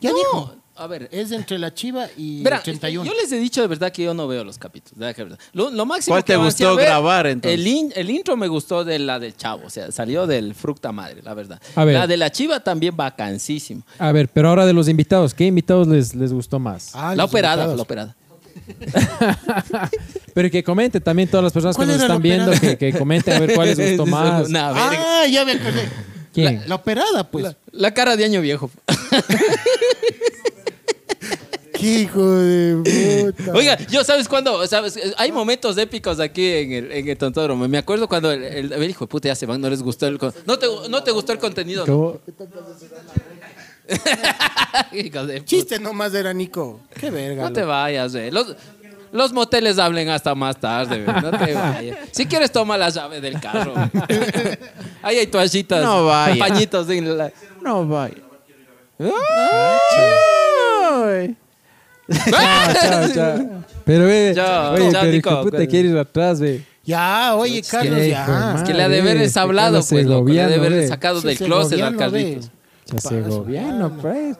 Ya No, dijo. A ver, Es entre la chiva y Verán, 81. yo les he dicho de verdad que yo no veo los capítulos. de verdad. Lo, lo máximo ¿Cuál te que avancé gustó ver, grabar, entonces? El, in- el intro me gustó de la del chavo, o sea, salió del fructa madre, la verdad. A ver. La de la chiva también vacancísimo. A ver, pero ahora de los invitados, ¿qué invitados les, les gustó más? Ah, la operada, invitados. la operada. Pero que comenten también todas las personas que ¿Cuál nos están viendo, que, que comenten a ver cuál les gustó más. Una verga. Ah, ya me acordé. ¿Quién? La operada, pues. La cara de año viejo. Qué hijo de puta. Oiga, yo sabes cuándo, sabes, hay momentos épicos aquí en el, en el tontódromo. Me acuerdo cuando el, el, el hijo de puta ya se van, no les gustó el con- no te, no te gustó el contenido. ¿no? ¿Cómo? Puta. Chiste nomás era Nico. Qué verga. No te vayas, eh. Los, los moteles hablen hasta más tarde, güey. No te vayas. Si quieres, toma la llave del carro. Ahí hay toallitas. No vaya. Pañitos la... No, vaya. Chao, chao, chao. Pero ve, Chao, oye, chao, pero hijo Nico. puta quiere ir atrás, ve. Ya, oye, Carlos, ya. hijo de Es que madre, le ha de haber este hablado, pues, loco. Le ha de haber sacado del closet al. Carlitos. Ya Segoviano, pues.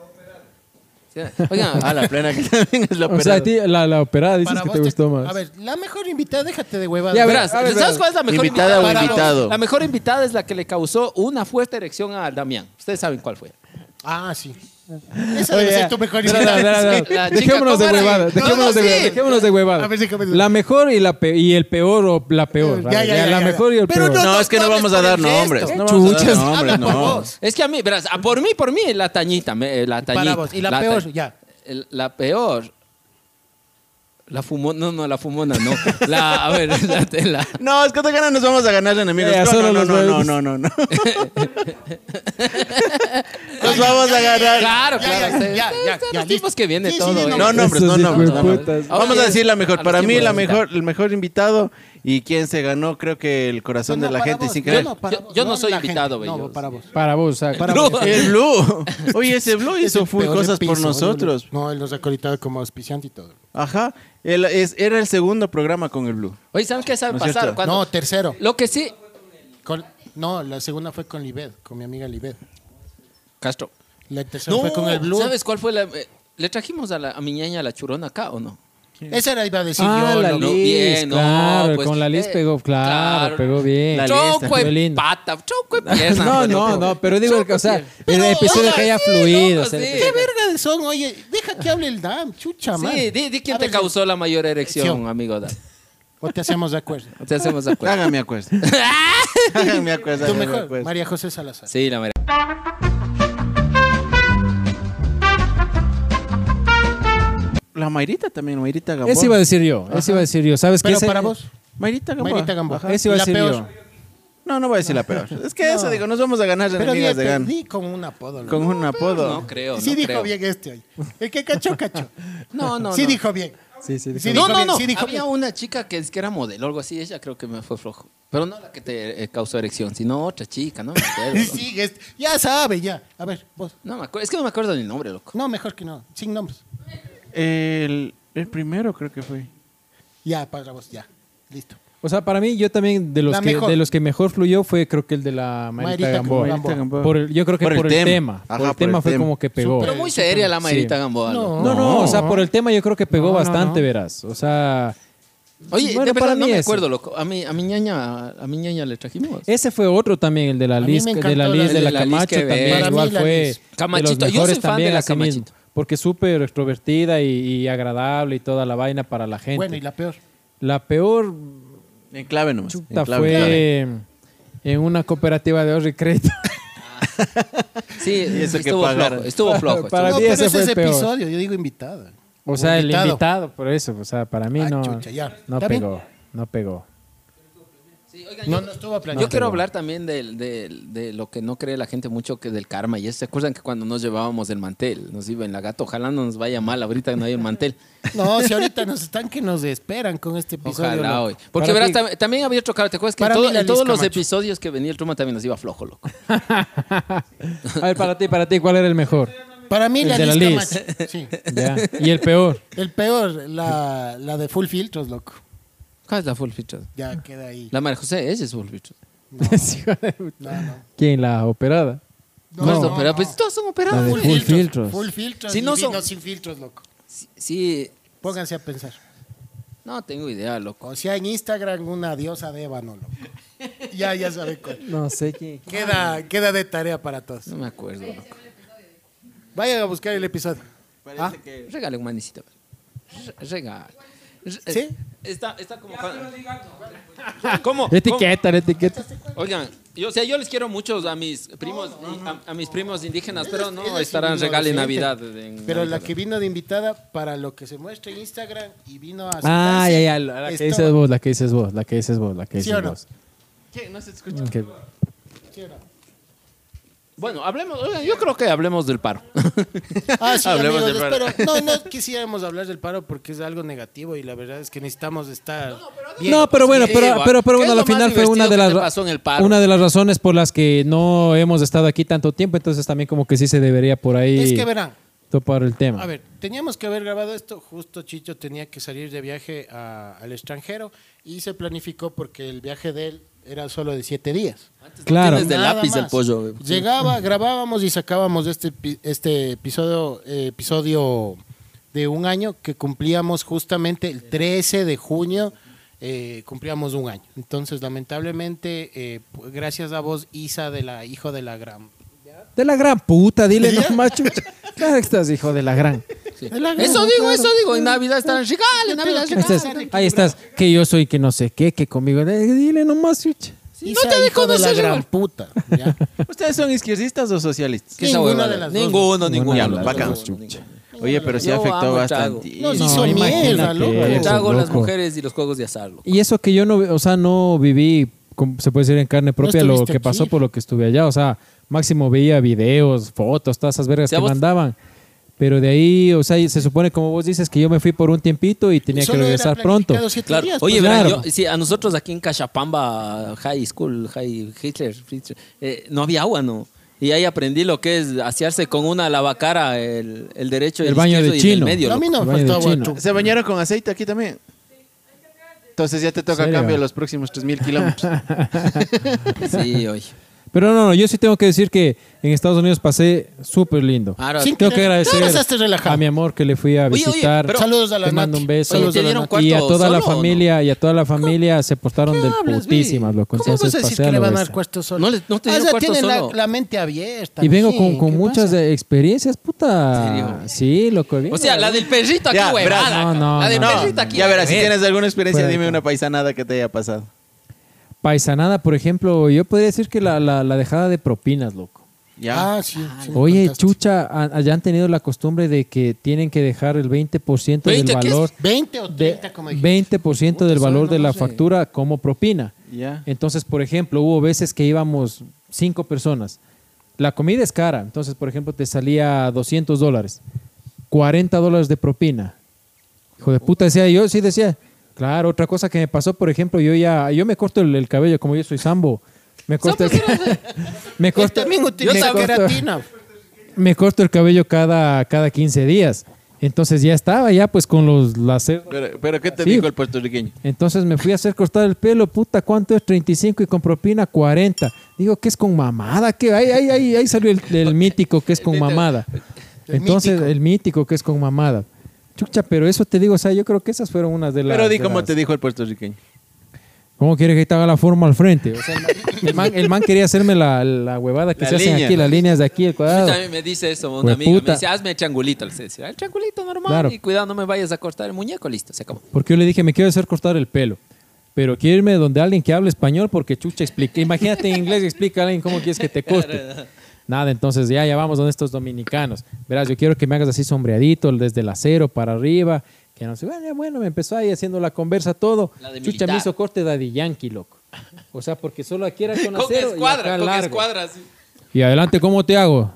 Oigan, Ah, la plena que también es la O sea, a operada. ti la, la operada dices Para que vos te gustó más. A ver, la mejor invitada, déjate de huevadas. Ya, a ver, Verás, a ver, ¿sabes cuál es la mejor Invitada invitada? o Para vos. invitado. La mejor invitada es la que le causó una fuerte erección a Damián. Ustedes saben cuál fue. Ah, sí. Esa debe ser tu mejor. La chica, Dejémonos de ¿cómo era? huevadas, No, dejémonos no, de sí. huevadas, dejémonos de huevadas. A ver, déjame- La mejor y, la pe- y el peor o la peor. Ya, ¿vale? ya, ya, la ya, mejor y el Pero peor. No, es que no vamos a dar nombres. No vamos a dar nombres, Habla por no. vos. Es que a mí, verás, a- por mí, por mí, la tañita. me- La tañita. Para vos. Y la ta- peor, ya. el- La peor. La fumona, no, no, la fumona, no. La, a ver, la, la- No, es que te ganas nos vamos a ganar enemigos. Ya, no, solo no, no, no, no, no, no, no. Nos vamos a ganar. Claro, Ya, claro. ya, ya, ya, ya, los tipos que viene Sí, todo. sí, ¿eh? no, No nombres, no Esos nombres. no. Ahora Vamos a decir la mejor. Para mí, la mejor, el mejor invitado y quien se ganó, creo que el corazón No, de la gente vos, sin yo creer. no, para Yo- vos, yo no soy invitado, gente. No, para vos. Para vos, o sea, Para vos. El Blue. Oye, ese Blue hizo el full cosas por nosotros. No, él nos ha colitado como auspiciante y todo. Ajá. Él es- era el segundo programa con el Blue. Oye, ¿saben qué sabe ¿No es pasar? Cuando- No, tercero. Lo que sí. Con- no, la segunda fue con Libed, con mi amiga Libed. Castro. La tercera fue con el Blue. ¿Sabes cuál fue la.? eh, ¿Le trajimos a, la, a mi ñaña la churona acá o no? Esa era iba a decir Ah, yo. la loco. Liz. No, claro, pues, con la Liz eh, pegó, claro, claro. pegó bien. Choco de lindo. pata, choco de pierna. No, no, no, pero digo, Choco o sea, de- el episodio que haya sí, fluido. loco, o sea, sí. ¿Qué verga son? Oye, deja que hable el DAM, chucha, man. Sí, di, di quién A te ver, causó la mayor erección, Erección. amigo. Dan. O te hacemos de acuerdo. Te hacemos de acuerdo. Háganme acuerdo. Háganme acuerdo. Tú mejor, acuerdo. María José Salazar. Sí, la María. La Mayrita también, Mayrita Gamboa. Ese iba a decir yo, ese iba a decir yo. ¿Sabes qué? Pero Ese- para vos, Mayrita Gamboa. Mayrita Gamboa. Ajá. Ese iba a ¿Y la decir peor? yo. No, no voy a decir la peor. Es que eso, digo, nos vamos a ganar pero enemigas de di, gan. di con un apodo. loco. Con un apodo. No creo, sí no dijo creo. bien este hoy. El que cachó, cachó. No, no, sí no. dijo bien. Sí, sí, Sí, No, dijo no, bien, no. sí dijo Había bien. una chica que, es que era modelo o algo así. Ella creo que me fue flojo. Pero no la que te eh, causó erección, sino otra chica, ¿no? Me acuerdo, loco. Sí, es- ya sabe, ya. A ver, vos. No me acuerdo. Es que no me acuerdo del nombre, loco. No, mejor que no. Sin nombres. El, el primero creo que fue. Ya, para vos, ya. Listo. O sea, para mí, yo también, de los, La que, mejor. de los que mejor fluyó fue creo que el de la Mayrita Gamboa. Gamboa. Mayrita Gamboa. Por el- yo creo que por, el tema. Ajá, por el por el tema fue tema. como que pegó. Pero muy seria la Mayrita Sí. Gamboa. loco. No, no, o sea, por el tema yo creo que pegó No, no, bastante, no. verás. O sea, Oye, Bueno, de para verdad no mí me ese. acuerdo, loco. A mi, a mi ñaña, a mi ñaña le trajimos. ese fue otro también, el de la A mí Liz, me de la encantó Liz la- de la de la Liz Camacho ve. también, Para mí igual la fue Liz. Camachito, de los yo soy mejores fan de también la así mismo. Camachito. Porque es súper extrovertida y, y agradable y toda la vaina para la gente. Bueno, y la peor. La peor En clave nomás. chuta en clave. fue en una cooperativa de ahorro y crédito. Sí, eso que estuvo pagaron. flojo. Estuvo flojo. Para estuvo- no, mí pero ese ese fue es el peor. episodio. Yo digo invitada. O sea, el Invitado. invitado, por eso. O sea, para mí Ah, no, chucha, ya. no pegó. No pegó. Sí, oigan, No, yo- no estuvo planeado. Yo quiero hablar también del- del- de, lo que no cree la gente mucho que del karma. Y es, ¿se acuerdan que cuando nos llevábamos el mantel? Nos iba en la gato, ojalá no nos vaya mal ahorita que no hay el mantel. No, si ahorita nos están que nos esperan con este episodio. Ojalá loco. hoy. Porque verás, también había otro caso. ¿Te acuerdas que en, todo- todos los episodios que venía el Truma también nos iba flojo, loco? A ver, para ti, para ti, ¿cuál era el mejor? Para mí, El la de la. Sí. Ya. Y el peor. El peor, la, la de full filtros, loco. ¿Cuál es la full feature? Ya queda ahí. La María José, ella es full feature. No, no. ¿Quién? La operada. No, ¿Cuál es no, la opera? no. Pues todos son La operados. de full full feature. filtros. Full filtros Si no vino son- sin filtros, loco. Sí, Pónganse a pensar. no tengo idea, loco. O sea, en Instagram una diosa de ébano, loco. Ya, ya saben cuál. No sé quién. Queda, queda de tarea para todos. No me acuerdo, loco. Vayan a buscar el episodio. Ah, Regale un manicito. Re- Regale. Re- ¿Sí? Está, está como... ¿Cómo? Etiqueta, la etiqueta. Oigan, yo, o sea, yo les quiero mucho a mis primos, A, a mis primos indígenas, pero no estarán regalo en. Navidad. en Pero la Navidad. que vino de invitada para lo que se muestra en Instagram y vino a... Ah, sentarse, ya, ya. La, la que esto- dices vos, la que dices vos, la que dices vos, la que ¿Sí dices o no? vos. ¿Qué? No se escucha. Ok. ¿Sí o no? Bueno, hablemos, oigan, yo creo que hablemos del paro. Ah, sí, Hablemos amigos, del paro. espero- No, no quisiéramos hablar del paro porque es algo negativo y la verdad es que necesitamos estar bien. No, pero bueno, Sí, pero, pero, pero ¿Qué bueno, es al más final fue una de que las te pasó en el paro? una de las razones por las que no hemos estado aquí tanto tiempo, entonces también como que sí se debería por ahí Es que verán, topar el tema. a ver, teníamos que haber grabado esto, justo Chicho tenía que salir de viaje a- al extranjero y se planificó porque el viaje de él era solo de siete días. claro. Tienes de Nada lápiz el más. pollo. Llegaba, grabábamos y sacábamos este, este episodio, eh, episodio de un año que cumplíamos justamente el 13 de junio, eh, cumplíamos un año. Entonces, lamentablemente, eh, gracias a vos, Isa, de la hijo de la gran... De la gran puta, dile no macho. Claro que estás, hijo de la gran. Gran- Eso digo, eso digo. En Navidad están regalo, en Navidad estás, ahí estás, que yo soy que no sé qué, que conmigo. Dile nomás, chucha. Isa, no te hijo de la gran puta. ¿ya? ¿Ustedes son izquierdistas o socialistas? ¿Qué esa Ninguna de las dos. Ninguno, ninguno. Ninguno, ninguno. Oye, pero sí Yo afectó bastante. No, sí No, son mierda, loco. Trago, las mujeres y los juegos de azar. loco. Y eso que yo no, o sea, no viví, como se puede decir en carne propia, lo estuviste que pasó aquí. por lo que estuve allá. O sea, máximo veía videos, fotos, todas esas vergas que vos- mandaban. Pero de ahí, o sea, se supone, como vos dices, que yo me fui por un tiempito y tenía que regresar pronto. Claro. días, Oye, pues. verán, Claro. yo- sí, a nosotros aquí en Cachapamba High School, High Hitler, Hitler, eh, no había agua, ¿no? Y ahí aprendí lo que es asearse con una lavacara, el, el derecho y El baño de y chino. del medio. a mí no me Baño de faltaba chino. otro. ¿Se bañaron con aceite aquí también? Entonces ya te toca cambio los próximos 3.000 kilómetros. Sí, oye. Pero no, no, yo sí tengo que decir que en Estados Unidos pasé súper lindo. Claro. Sin Tengo que querer. agradecer relajado. a mi amor que le fui a Oye, oye, visitar. pero- Saludos a la Te mando Nati. un beso. Oye, Saludos ¿te a la dieron Nati. cuarto y a toda la solo o no? familia y a toda la familia se portaron ¿Qué del hablas, putísimas, vi? loco. ¿Cómo Entonces vas a decir pasé que a le lo van a dar bestia. cuarto solo? No le- no te Ah, dio o sea, cuarto tienen la, solo. la mente abierta. Y vengo mijín, con, con ¿qué muchas pasa? experiencias, puta. Sí, loco. bien, O sea, la del perrito aquí, Ya, huevada. verás, no, no, la del no. perrito aquí. Ya verás, si huevada. tienes alguna experiencia, dime una paisanada que te haya pasado. Paisanada, por ejemplo, yo podría decir que la, la, la dejada de propinas, loco. Ya. Ah, sí. sí Oye, contaste. chucha, a- allá han tenido la costumbre de que tienen que dejar el 20% del 20, ¿qué es? valor. 20 o de- 30, como dijiste. 20% del valor de la sé. factura como propina. Ya. Entonces, por ejemplo, hubo veces que íbamos cinco personas. La comida es cara, entonces, por ejemplo, te salía 200 dólares, 40 dólares de propina. Hijo de puta, decía yo, sí decía. Claro, otra cosa que me pasó, por ejemplo, yo ya, yo me corto el, el cabello, como yo soy sambo. Me corto, el, me Él corto, también me utiliza corto- queratina. me corto el cabello cada, cada 15 días. Entonces ya estaba ya pues con los láser. Pero, pero ¿qué te dijo el puertorriqueño? Entonces me fui a hacer cortar el pelo, puta, ¿cuánto es? 35 y con propina 40. Digo, ¿qué es con mamada? ¿Qué? Ahí, ahí, ahí, ahí salió el, el mítico que es con mamada. Entonces, el mítico que es con mamada. Chucha, pero eso te digo, o sea, yo creo que esas fueron unas de las... Pero di las- te dijo el puertorriqueño. ¿Cómo quiere que te haga la forma al frente? O sea, el man, el man, el man quería hacerme la, la huevada que La se hacen aquí, las líneas de aquí, el cuadrado. también me dice eso una amiga. Me dice, hazme el triangulito. Le decía, el triangulito normal. Claro. Y cuidado, no me vayas a cortar el muñeco. Listo, se acabó. Porque yo le dije, me quiero hacer cortar el pelo. Pero quiero irme donde alguien que hable español porque chucha explique. Imagínate en inglés y explica a alguien cómo quieres que te corte. Nada, entonces ya, ya vamos donde estos dominicanos. Verás, yo quiero que me hagas así sombreadito, desde el acero para arriba. Que no sé, bueno, bueno, me empezó ahí haciendo la conversa todo. La de Chucha militar. me hizo corte Daddy Yankee, loco. O sea, porque solo aquí era con Con acero y escuadra, acá con largo. escuadra. Y adelante, ¿cómo te hago?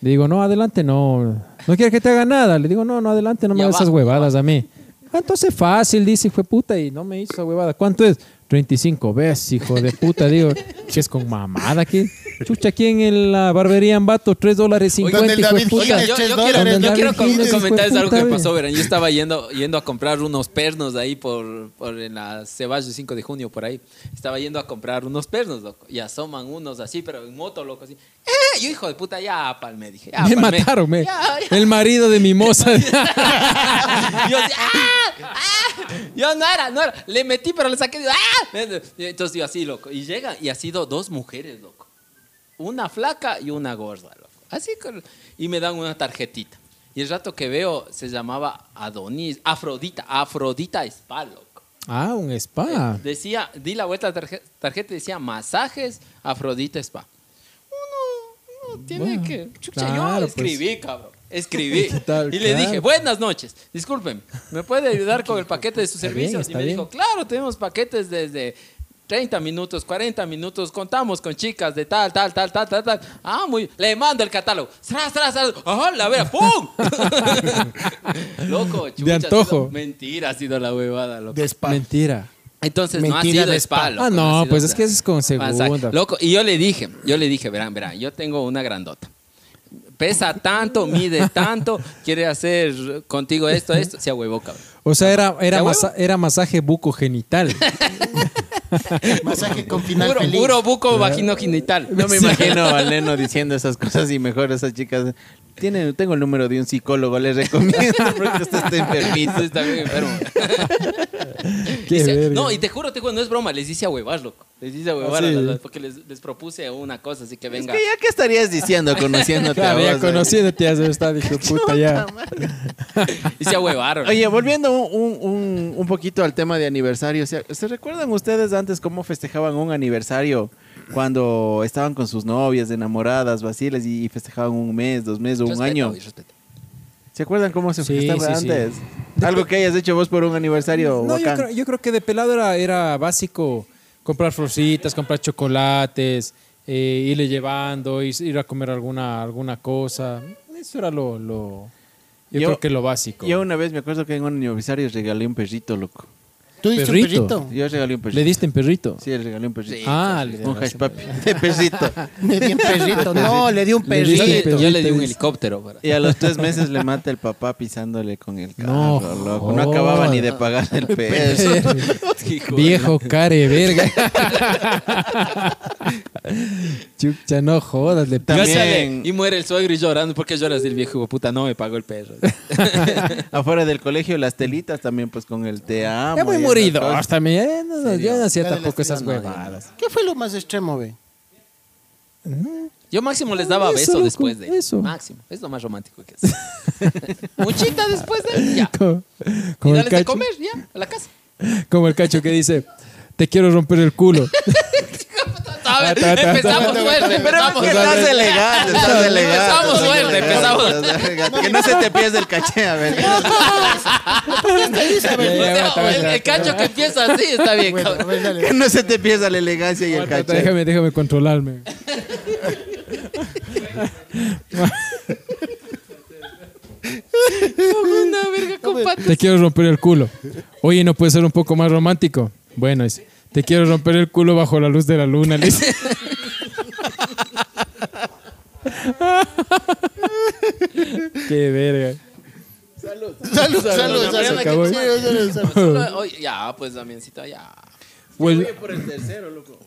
Le digo, no, adelante no. No quiere que te haga nada. Le digo, no, no, adelante, no Y me hagas esas y huevadas a mí. Ah, Entonces fácil, dice, fue puta, y no me hizo esa huevada. ¿Cuánto es? 35 veces, hijo de puta. Digo, que es con mamada aquí. Chucha, aquí en el- la barbería en Vato, 3 dólares 50, Donde el hijo de David puta. Yo, yo quiero, yo quiero Gines, comentarles algo que pasó, verán. Yo estaba yendo, yendo a comprar unos pernos de ahí por, por en la Ceballos 5 de junio, por ahí. Estaba yendo a comprar unos pernos, loco. Y asoman unos así, pero en moto, loco, así. ¡Eh! Yo, hijo de puta, ya palmé, dije. Ya, Me palmé. mataron, me. Ya, ya. El marido de Mimosa. Yo así, ¡ah! ¡ah! Yo no era, no era. Le metí, pero le saqué. digo, ¡ah! Entonces yo así, loco. Y llega, y ha sido dos mujeres, loco. Una flaca y una gorda, loco. Así, con- y me dan una tarjetita. Y el rato que veo se llamaba Adonis, Afrodita, Afrodita Spa, loco. ah, un spa. Decía, di la vuelta a la tarje- tarjeta y decía masajes Afrodita Spa. Uno, uno tiene Bueno, que. Chucha, claro, yo pues. escribí, cabrón. Escribí. Tal, y le claro. dije, buenas noches. Disculpen, ¿me puede ayudar con el paquete de sus Está bien, servicios? y me bien. dijo, claro, tenemos paquetes desde 30 minutos, 40 minutos. Contamos con chicas de tal, tal, tal, tal, tal, tal. Ah, muy. Le mando el catálogo. ¡Tras, tras, tras! ¡Ajá, la vera! ¡Pum! loco, chucha. ha sido- antojo. mentira ha sido la huevada, loco. De. Mentira. Entonces no ha Mentira sido de spa, loco, Ah, no, sido pues es que es con segunda. Loco, y yo le dije, yo le dije, verán, verán, yo tengo una grandota. Pesa tanto, mide tanto, quiere hacer contigo esto, esto, se huevo, cabrón. O sea, era, era, ¿Ya masa- era masaje bucogenital. Masaje con final Puro, feliz. puro buco vaginogenital. No me imagino al neno diciendo esas cosas y mejor esas chicas. Tiene, tengo el número de un psicólogo, les recomiendo porque usted está enfermito. Usted está bien enfermo. Qué Dice- verga. no, y te juro, te juro, no es broma, les dice a huevar, loco. Les dice a huevar, Ah, a sí. porque les, les propuse una cosa, así que Es venga. que ya qué estarías diciendo conociéndote Claro, a ya vos, eh? conociéndote ya se está, dijo puta, ya. Dice a huevar. Oye, volviendo un, un- poquito al tema de aniversario, o sea, ¿se recuerdan ustedes antes cómo festejaban un aniversario cuando estaban con sus novias, enamoradas, vaciles y festejaban un mes, dos meses o un Respeto, año? ¿Se acuerdan cómo se Sí, festejaba sí, sí. antes? Algo que hayas hecho vos por un aniversario No, yo creo, yo creo que de pelado era, era básico comprar florcitas, comprar chocolates, eh, irle llevando, ir, ir a comer alguna, alguna cosa. Eso era lo, lo yo, Yo- creo que lo básico. Yo una vez me acuerdo que en un aniversario regalé un perrito, loco. ¿Tú diste un Perrito. perrito? Yo regalé un perrito. ¿Le diste en perrito? Sí, le regalé un perrito. Ah, le un hash papi de perrito. Le di un perrito. No, le di un Le perrito. perrito. Yo le di un helicóptero. para- Y a los tres meses le mata el papá pisándole con el carro, No loco. No acababa ni de pagar el peso. Viejo care verga. Chucha, no jodas, le También- Y muere el suegro y llorando. ¿Por qué lloras el viejo? hijo Puta, no me pagó el perro. Afuera del colegio, las telitas también, pues con el te amo. Hasta me, eh, no, no, yo no hacía tampoco esas huevadas. ¿Qué fue lo más extremo, ve? Yo máximo les daba Eso, beso loco, después de eso. Máximo. Es lo más romántico que es. Muchita después de ya. Como, como dales de comer ya a la casa. como el cacho que dice, te quiero romper el culo. Empezamos fuerte. Pero es Empezamos que estás elegante, estás elegante. Empezamos fuerte, empezamos. Que no se te pierda el caché, a ver. El, cacho que empieza así está bien. Cabrón. Que no se te pierda la elegancia y el caché. déjame, déjame controlarme. Una verga. Te quiero romper el culo. Oye, ¿no puede ser un poco más romántico? Bueno, dice, te quiero romper el culo bajo la luz de la luna. le dice. Qué verga. Salud, salud, salud. Salud. ¿qué acabó. Sí, salud, oye, ya, pues, Damiancito, ya. O el, por el tercero, loco.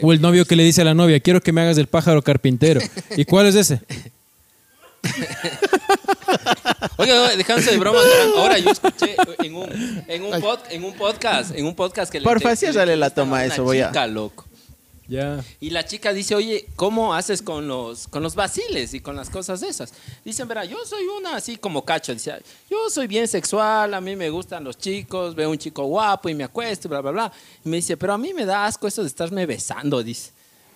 O el novio que le dice a la novia, quiero que me hagas el pájaro carpintero. ¿Y cuál es ese? Oiga, oiga, dejándose de bromas. Ahora yo escuché en un, en un, pod- en un podcast, en un podcast que le Porfa, le ciérrale la toma a eso, voy a- chica, loco. Ya. Y la chica dice, oye, ¿cómo haces con los, con los vaciles y con las cosas esas? Dicen, verá, yo soy una así como cacho. Dice, yo soy bien sexual, a mí me gustan los chicos, veo un chico guapo y me acuesto, bla, bla, bla. Y me dice, pero a mí me da asco eso de estarme besando, dice.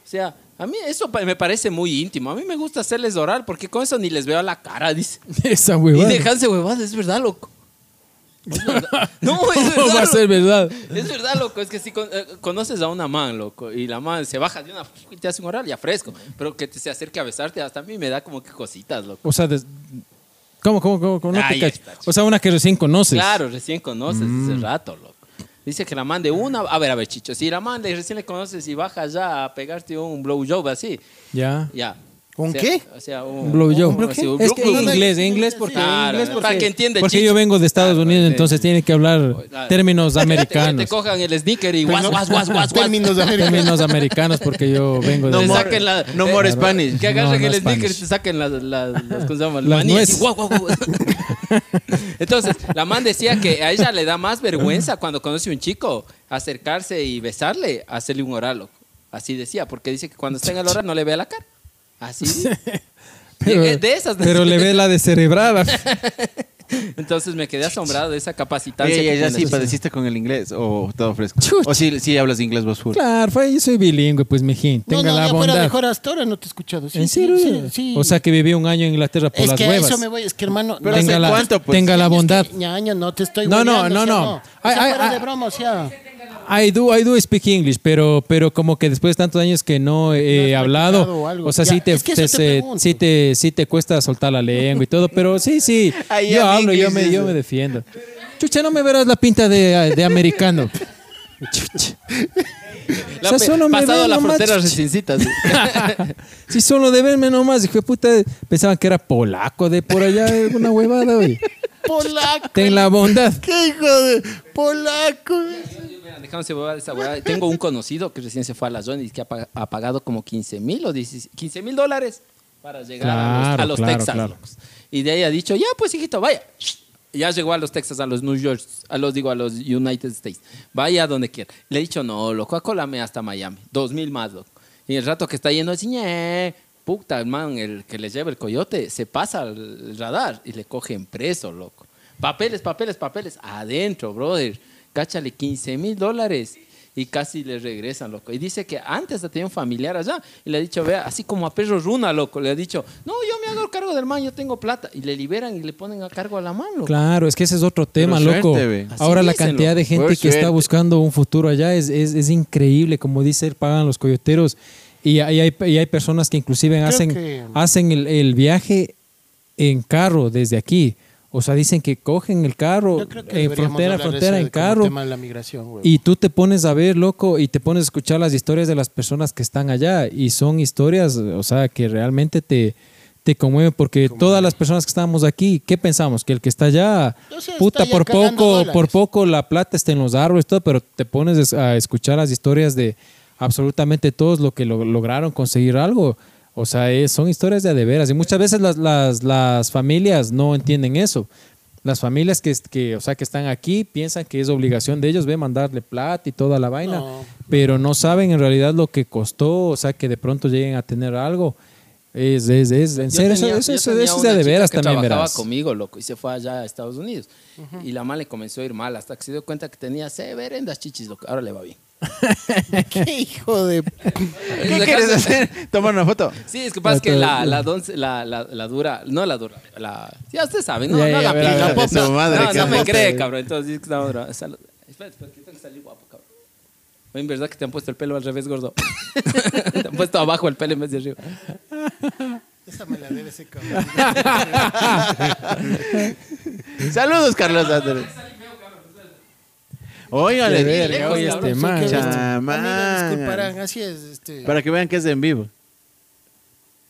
O sea, a mí eso me parece muy íntimo. A mí me gusta hacerles orar porque con eso ni les veo a la cara, dice. Esa Y huevada. dejanse huevadas, es verdad, loco. Es verdad. No, es ¿Cómo verdad. va a ser verdad? Es verdad, loco. Es que si con- eh, conoces a una man, loco, y la man se baja de una y te hace un oral, ya fresco. Pero que te se acerque a besarte, hasta a mí me da como que cositas, loco. O sea, des- ¿cómo, cómo, cómo? cómo? No te está. O sea, una que recién conoces. Claro, recién conoces Mm. ese rato, loco. Dice que la man de una. A ver, a ver, Chicho. Si la man de recién le conoces y baja ya a pegarte un blowjob así, Ya. ya. ¿Un O sea, qué? O sea, un, blowjob. un- Es que en inglés, en inglés porque, Claro, en inglés porque, para que entienda el porque chicho. yo vengo de Estados Unidos, entonces tiene que hablar Claro. términos Te, americanos. te cojan el sneaker y guas, guas, guas, guas, guas. Términos americanos. términos americanos porque yo vengo No de... Te more- saquen la, no eh, more Spanish. Que agarren No, no el sneaker y te saquen las, las, las, ¿cómo se llama? Las nueces. y guau, guau, guau. Entonces, la man decía que a ella le da más vergüenza cuando conoce a un chico acercarse y besarle, hacerle un oral. Así decía, porque dice que cuando está en el oral no le ve la cara. Así. dice. Pero, de, de esas. pero le ve la descerebrada. Entonces me quedé asombrado de esa capacitancia. Que ya tiene. sí padeciste con el inglés o todo fresco. Chuch. O sí, sí hablas inglés vos full. claro, fue- yo soy bilingüe, pues, mijín. No, Tenga no, la ya fuera bondad. mejor hasta ahora no te he escuchado. Sí, ¿En sí, serio? sí, sí. O sea, que viví un año en Inglaterra por es las que huevas. eso me voy, es que hermano. Pero no, ¿hace tenga la, cuánto, pues? tenga la bondad. Es que, ñaño, no te estoy No, no, no, o sea, no. O Ay, ay, fuera ay. de broma, o sea. I do, I do speak English, pero, pero como que después de tantos años que no he hablado, o algo. o sea, Ya, sí te, es que eso te- te se- sí te, sí te cuesta soltar la lengua y todo, pero sí, sí, yo hablo, yo me, yo me defiendo. Chucha, no me verás la pinta de, de americano. Chucha. La O sea, solo me pasado la nomás, frontera sí. Si solo de verme nomás, hijo de puta, pensaban que era polaco de por allá, alguna huevada, güey. Polaco. Ten la bondad. ¿Qué hijo de polaco? Huevada esa. Tengo un conocido que recién se fue a la zona y que ha, pag- ha pagado como 15 mil o 15 mil dólares para llegar a los, Claro, a los claro, Texas. claro. locos. Y de ahí ha dicho, ya pues hijito, vaya. Ya llegó a los Texas, a los New York, a los digo, a los United States. Vaya donde quiera. Le he dicho, no, loco, acólame hasta Miami. Dos mil más, loco. Y el rato que está yendo así, ñe, puta, el man, el que le lleva el coyote, se pasa al radar y le cogen preso, loco. Papeles, papeles, papeles. Adentro, brother. Cáchale 15 mil dólares. Y casi le regresan, loco. Y dice que antes tenía un familiar allá. Y le ha dicho, vea, así como a perro runa, loco. Le ha dicho, no, yo me hago cargo del man, yo tengo plata. Y le liberan y le ponen a cargo a la mano, loco. Claro, es que ese es otro tema, Pero loco. suerte, Ahora la dicen, cantidad de gente Por que está buscando un futuro allá es, es, es increíble. Como dice, él, pagan los coyoteros. Y hay, hay, y hay personas que inclusive hacen, que- hacen el, el viaje en carro desde aquí. O sea, dicen que cogen el carro en deberíamos frontera, frontera, en carro. tema de la migración, güey. Y tú te pones a ver, loco, y te pones a escuchar las historias de las personas que están allá. Y son historias, o sea, que realmente te, te conmueven. Porque todas las personas que estábamos aquí, ¿qué pensamos? Que el que está allá, puta, está por poco, dólares. por poco la plata está en los árboles, todo, pero te pones a escuchar las historias de absolutamente todos lo que lo- lograron conseguir algo. O sea, es- son historias de a de veras. Y muchas veces las, las, las familias no entienden eso. Las familias que, que, o sea, que están aquí piensan que es obligación de ellos, ve, mandarle plata y toda la vaina, No. pero no saben en realidad lo que costó, o sea, que de pronto lleguen a tener algo. Es, es, es, en Yo serio, tenía- eso, eso, eso es de veras que también, trabajaba verás. conmigo, loco, y se fue allá a Estados Unidos. Y la mala le comenzó a ir mal hasta que se dio cuenta que tenía severendas chichis, loco. Ahora le va bien. ¿Qué hijo de... ¿Qué quieres hacer? Tomar una foto. Sí, es que pasa que la, la, donce- la, la, la dura, no la dura, la... Ya ustedes saben, no, Ya, no ya, su madre, no, no me cree, cabrón. Entonces dice que. Salud. Espera, espera, que tengo que salir guapo, cabrón. Oye, en verdad que te han puesto el pelo al revés, gordo. te han puesto abajo el pelo en vez de arriba. Esa me la debe ese cabrón. Saludos, Carlos Andrés. Óigale, oye, este man. Amigos, Chamán. disculparán, así es. Este... Para que vean que es en vivo.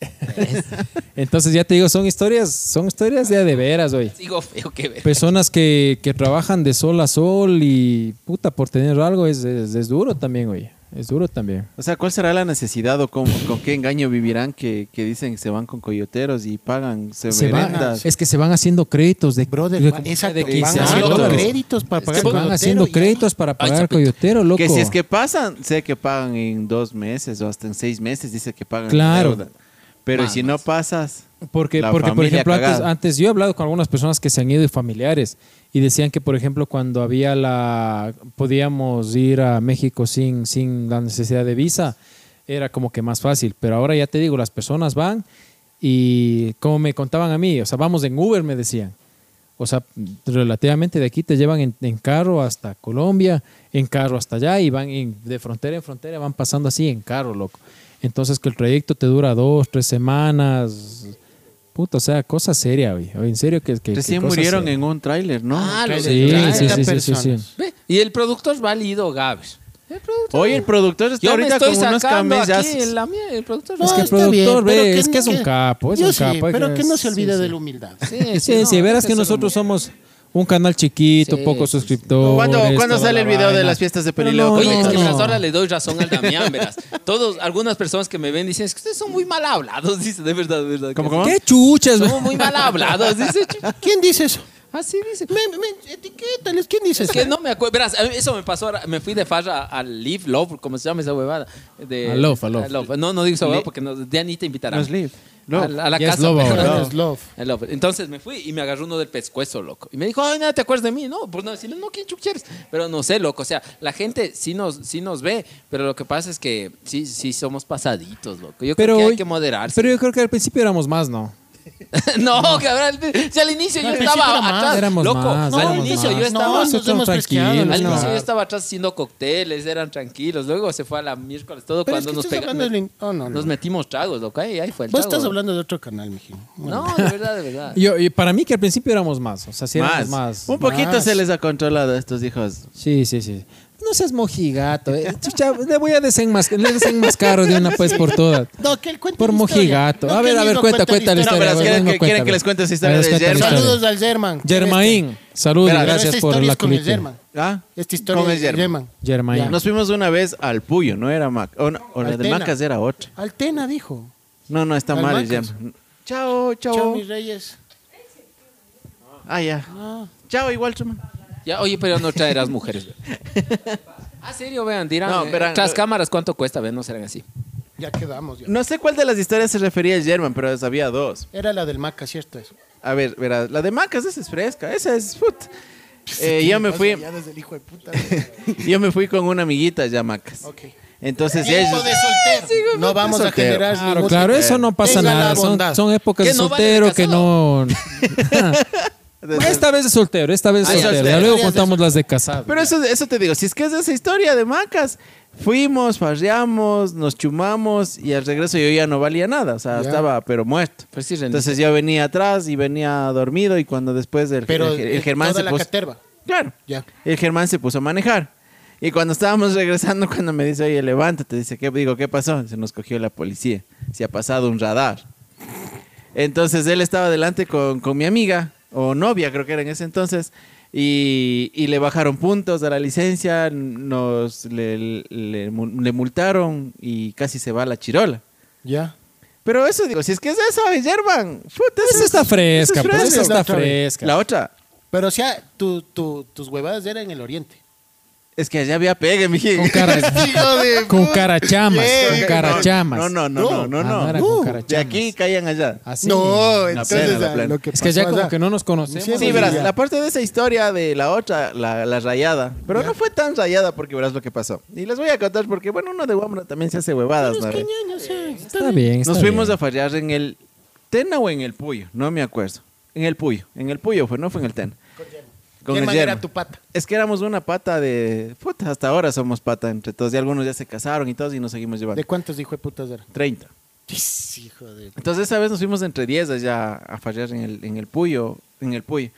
Entonces ya te digo, son historias, son historias de a de veras, hoy. Sigo feo que ver. Personas que, que trabajan de sol a sol y puta por tener algo es, es, es duro también, oye. Es duro también. O sea, ¿cuál será la necesidad o con, con qué engaño vivirán que, que dicen que se van con coyoteros y pagan Se severendas? van, es que se van haciendo créditos de, Brother, de, exacto, de 15 van haciendo dólares. créditos para Es pagar que van haciendo créditos para pagar chapito. coyotero, loco. Que si es que pasan, sé que pagan en dos meses o hasta en seis meses, dice que pagan Claro. deuda. Pero si no pasas, Porque, La porque por ejemplo, antes, antes yo he hablado con algunas personas que se han ido y familiares y decían que, por ejemplo, cuando había la. podíamos ir a México sin, sin la necesidad de visa, era como que más fácil. Pero ahora ya te digo, las personas van y, como me contaban a mí, o sea, vamos en Uber, me decían. O sea, relativamente de aquí te llevan en, en carro hasta Colombia, en carro hasta allá y van en- de frontera en frontera, van pasando así en carro, loco. Entonces que el trayecto te dura dos, tres semanas. Puta, o sea, cosa seria, güey. En serio que... que recién que cosa murieron seria. en un tráiler, ¿no? Ah, lo Sí, sí, sí, 30 sí, sí, sí. Y el productor válido, Gabs. El productor. Oye, el productor está Yo ahorita con unos el productor. Es que el productor, ve, es que es un capo, es Yo un sí, capo, pero que- que no se olvide sí, de la humildad. Sí, Sí, no, sí, verás que nosotros humilde. somos un canal chiquito, Sí, pocos sí, suscriptores. ¿Cuándo, ¿cuándo sale el video de vaina. las fiestas de Pero Perileo? no, Oye, es que no. verás, ahora le doy razón al Damián, verás. Todos, algunas personas que me ven dicen, es que ustedes son muy mal hablados, dice, de verdad, de verdad. ¿Cómo? ¿Qué chuchas, güey? Somos muy mal hablados, dice. ¿Quién dice eso? Así dice. Me, me, etiquétales, ¿quién dice Es eso? que no me acuerdo. Verás, a mí eso me pasó ahora. Me fui de farra al Live Love, como se llama esa huevada. De, A Love, a Love. No, no digo esa huevada porque no, ya ni te invitarán. No es Live. A, Love. la- a la casa. Love ahora. No, es love. Love. Entonces me fui y me agarró uno del pescuezo, loco. Y me dijo, ay, nada, ¿te acuerdas de mí? No, pues no, decirle, no, ¿quién chucha eres? Pero no sé, loco. O sea, la gente sí nos, sí nos ve, pero lo que pasa es que sí, sí somos pasaditos, loco. Yo Pero creo que hay que moderarse. Pero yo creo que al principio éramos más, ¿no? no, cabrón. Si al inicio No, yo estaba era más. atrás. Éramos loco, más, al inicio más. yo estaba. No, nos Nosotros hemos fresqueado. tranquilos, Al inicio yo estaba atrás haciendo cócteles, eran tranquilos. Luego se fue a la miércoles todo Pero es cuando que nos, estás pega- hablando del in- oh, no, no. nos metimos tragos, loco. Ahí, ahí fue el Vos trago. estás hablando de otro canal, mijín. No, de verdad, de verdad. Yo, y para mí que al principio éramos más. O sea, sí éramos más. más. Un poquito Más. se les ha controlado a estos hijos. Sí, sí, sí. No seas mojigato. eh. Chucha, le voy a desenmascar, le desenmascaro de una pues por todas. No, que él cuente Por mojigato. No, a ver, a ver, cuenta, cuenta la No, historia. ver, quieren que- quieren que les cuente esa historia de German. Saludos al German. Germain, salud y Verá, Pero gracias por la con el. German. ¿Ah? Esta historia es German. German. Germain. Nos fuimos una vez al Puyo, no era Mac. O, no, o la de. Macas era otra. Altena dijo. No, no, está Al mal el. German. Chao, chao. Chao, mis reyes. Ah, ya. Ah, Chao, igual, Chuma. Ya, oye, pero no traerás mujeres. güey. ¿Ah, serio? Vean, dirán. No, eh, verán, tras eh, cámaras, ¿cuánto cuesta? Ven, no serán así. ya quedamos. ya. No sé cuál de las historias se refería el German, pero sabía dos. Era la del Maca, ¿cierto? Eso. A ver, verás, la de Macas esa es fresca, esa es put. Eh, yo me fui, Ya desde el hijo de puta. yo me fui con una amiguita ya Macas. ok. Entonces de soltero. no vamos a generar Claro, ningún- claro, eso no pasa nada. Son, épocas Que de no vale de soltero que casado. esta vez de soltero, esta vez de Ah, soltero. soltero. Ya luego contamos las de casado. Pero eso, eso te digo, si es que es esa historia de Macas, Fuimos, farreamos, nos chumamos y al regreso yo ya no valía nada, o sea, Ya. estaba pero muerto. Pues sí, rendiste. Entonces yo venía atrás y venía dormido y cuando después del Pero el, el eh, Germán toda se la puso... caterva. Claro, Ya. el Germán se puso a manejar. Y cuando estábamos regresando, cuando me dice, oye, levántate, dice, ¿qué? Digo, ¿qué pasó? Se nos cogió la policía. Se ha pasado un radar. Entonces él estaba delante con, con mi amiga, o novia creo que era en ese entonces, y, y le bajaron puntos a la licencia, nos le, le mu- le multaron y casi se va a la chirola. Ya. Pero eso, digo, si es que es eso, German. Puta, eso Esa es- está fresca, eso es pues está La otra vez. fresca. La otra, Pero o sea, tu, tu- tus huevadas eran en el oriente. Es que allá había pegue, mijín. Con cara, de con carachamas, Eh, con carachamas. No, no, no, no, no. Ah, no. era No. con De aquí caían allá. Así. No, La entonces plena, la ah, plena. lo que Es que ya pasó como allá- que no nos conocemos. Sí, verás, la parte de esa historia de la otra, la, la rayada, pero no fue tan rayada porque verás lo que pasó. Y les voy a contar porque, bueno, uno de Guamra también se hace huevadas, ¿no? Está bien, está Nos fuimos bien. a farrear en el Tena o en el Puyo, no me acuerdo. En el Puyo, en el Puyo fue, no fue en el Tena. Con el Germán era tu pata. Es que éramos una pata de... Puta, hasta ahora somos pata entre todos. Y algunos ya se casaron y todos y nos seguimos llevando. ¿De cuántos hijo de putas eran? 30. Hijo de... Entonces esa vez nos fuimos entre 10 allá a farrear en el, en el Puyo, en el Puyo.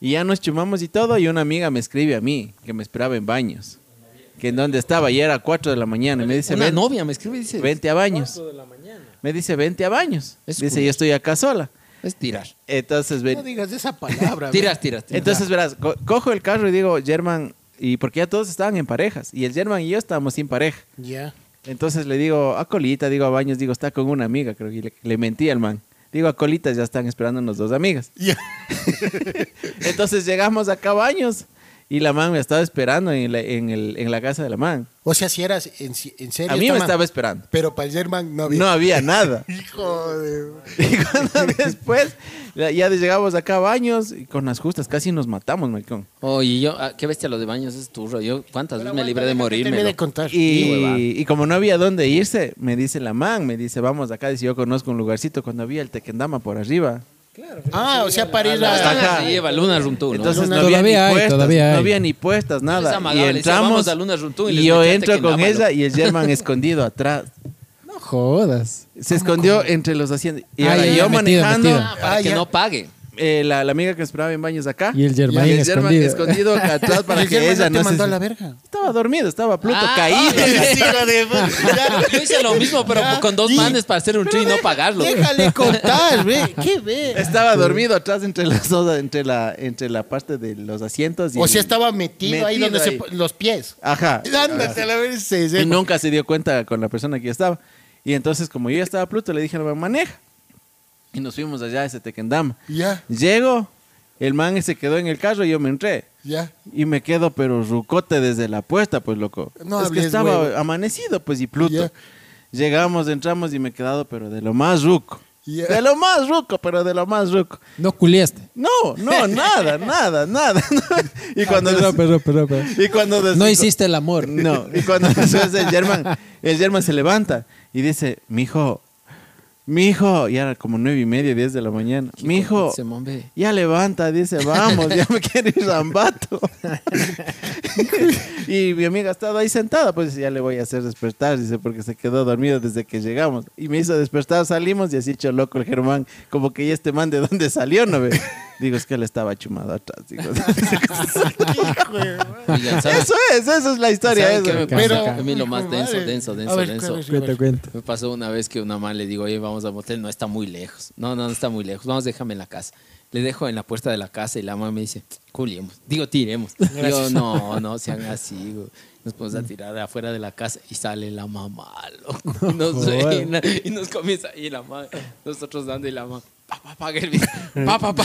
Y ya nos chumamos y todo y una amiga me escribe a mí que me esperaba en baños. Que en donde estaba y era 4 de la mañana. Y me dice, Una "Ven- novia me escribe y dice, vente a baños. Me dice, vente a baños. Es dice, curioso. yo estoy acá sola. Es tirar. Entonces, ven- No digas esa palabra. Tiras, tiras, tiras. entonces verás, co- cojo el carro y digo, German, y porque ya todos estaban en parejas. Y el German y yo estábamos sin pareja. Ya. Entonces le digo, a Colita, digo a Baños, digo, está con una amiga, creo que le, le mentí al man. Digo, a Colitas ya están esperándonos dos amigas. Ya. Entonces llegamos acá a Baños y la man me estaba esperando en la, en el- en la casa de la man. O sea, si eras en, en serio. A mí me man- estaba esperando. Pero para el Germán no había. No había nada. Hijo de. Y cuando después ya llegamos acá a Baños y con las justas casi nos matamos, maricón. Oye, yo, ah, qué bestia lo de baños, es turro. Yo, ¿cuántas veces me libré de morirme? de contar. Y, y como no había dónde irse, me dice la man, me dice, vamos acá, dice, yo conozco un lugarcito cuando había el Tequendama por arriba. Ah, o sea, para ir lleva Luna Runtú, ¿no? Entonces no Todavía había hay, ni puestas, todavía no había ni puestas, nada. Esa Y magada le dice, entramos "Vamos a Luna Runtú", y y, yo entro con ella y el German escondido atrás. No jodas. Se escondió entre los asientos. Y Ah, ahora ya, yo metido, manejando, metido. Ah, para Ah, que ya. no pague. Eh, la, la amiga que esperaba en baños acá. Y el Germain y el German escondido. escondido acá atrás para el que Germán ella no te mandó a se... la verga. Estaba dormido, estaba Pluto Ah, caído. Hijo de. Yo hice lo mismo, pero Ya. con dos Y- manes para hacer un tri y no pagarlo. Déjale contar, ve. ¿Qué ve? Estaba dormido atrás entre las dos, entre la, entre la parte de los asientos. Y O sea, estaba metido, ahí donde se ahí. po- los pies. Ajá. A la vez. Se, se- Y nunca se dio cuenta con la persona que ya estaba. Y entonces, como yo ya estaba Pluto, le dije al man, maneja. Y nos fuimos allá a ese Tequendama. Ya, Llego, el man se quedó en el carro y yo me entré. ya. Y me quedo, pero rucote desde la puesta, pues loco. No es que estaba huevo. amanecido, pues, y Pluto. Ya. Llegamos, entramos y me he quedado, pero de lo más ruco. Ya. De lo más ruco, pero de lo más ruco. No culiaste. No, no, nada, nada, nada. y cuando Perdón, perdón, perdón, perdón. y cuando des- No hiciste el amor. no, y cuando después el German, el German se levanta y dice, mijo, mijo, ya era como nueve y media, diez de la mañana, Se mombe. ya levanta, dice, vamos, ya me quiero ir rambato. y mi amiga estaba ahí sentada, pues ya le voy a hacer despertar, dice, porque se quedó dormido desde que llegamos. Y me hizo despertar, salimos y así hecho loco el Germán, como que ya este man de dónde salió, ¿no ve? Digo, es que él estaba chumado atrás. digo. Oigan, ¿saben- eso es, eso es la historia. ¿saben eso. me Pero- a mí lo más denso, denso, denso, ver, denso. Cuenta, cuenta. Me pasó una vez que una mamá le digo, oye, vamos a motel, no está muy lejos. No, no, no está muy lejos. Vamos, déjame en la casa. Le dejo en la puerta de la casa y la mamá me dice, culiemos. Digo, tiremos. Yo, no, no sean así. güey. Nos ponemos a tirar de afuera de la casa y sale la mamá, loco. Y nos y nos comienza. Y la mamá, nosotros dando y la mamá, pa, pa, pa, que el video. Pa, pa, pa.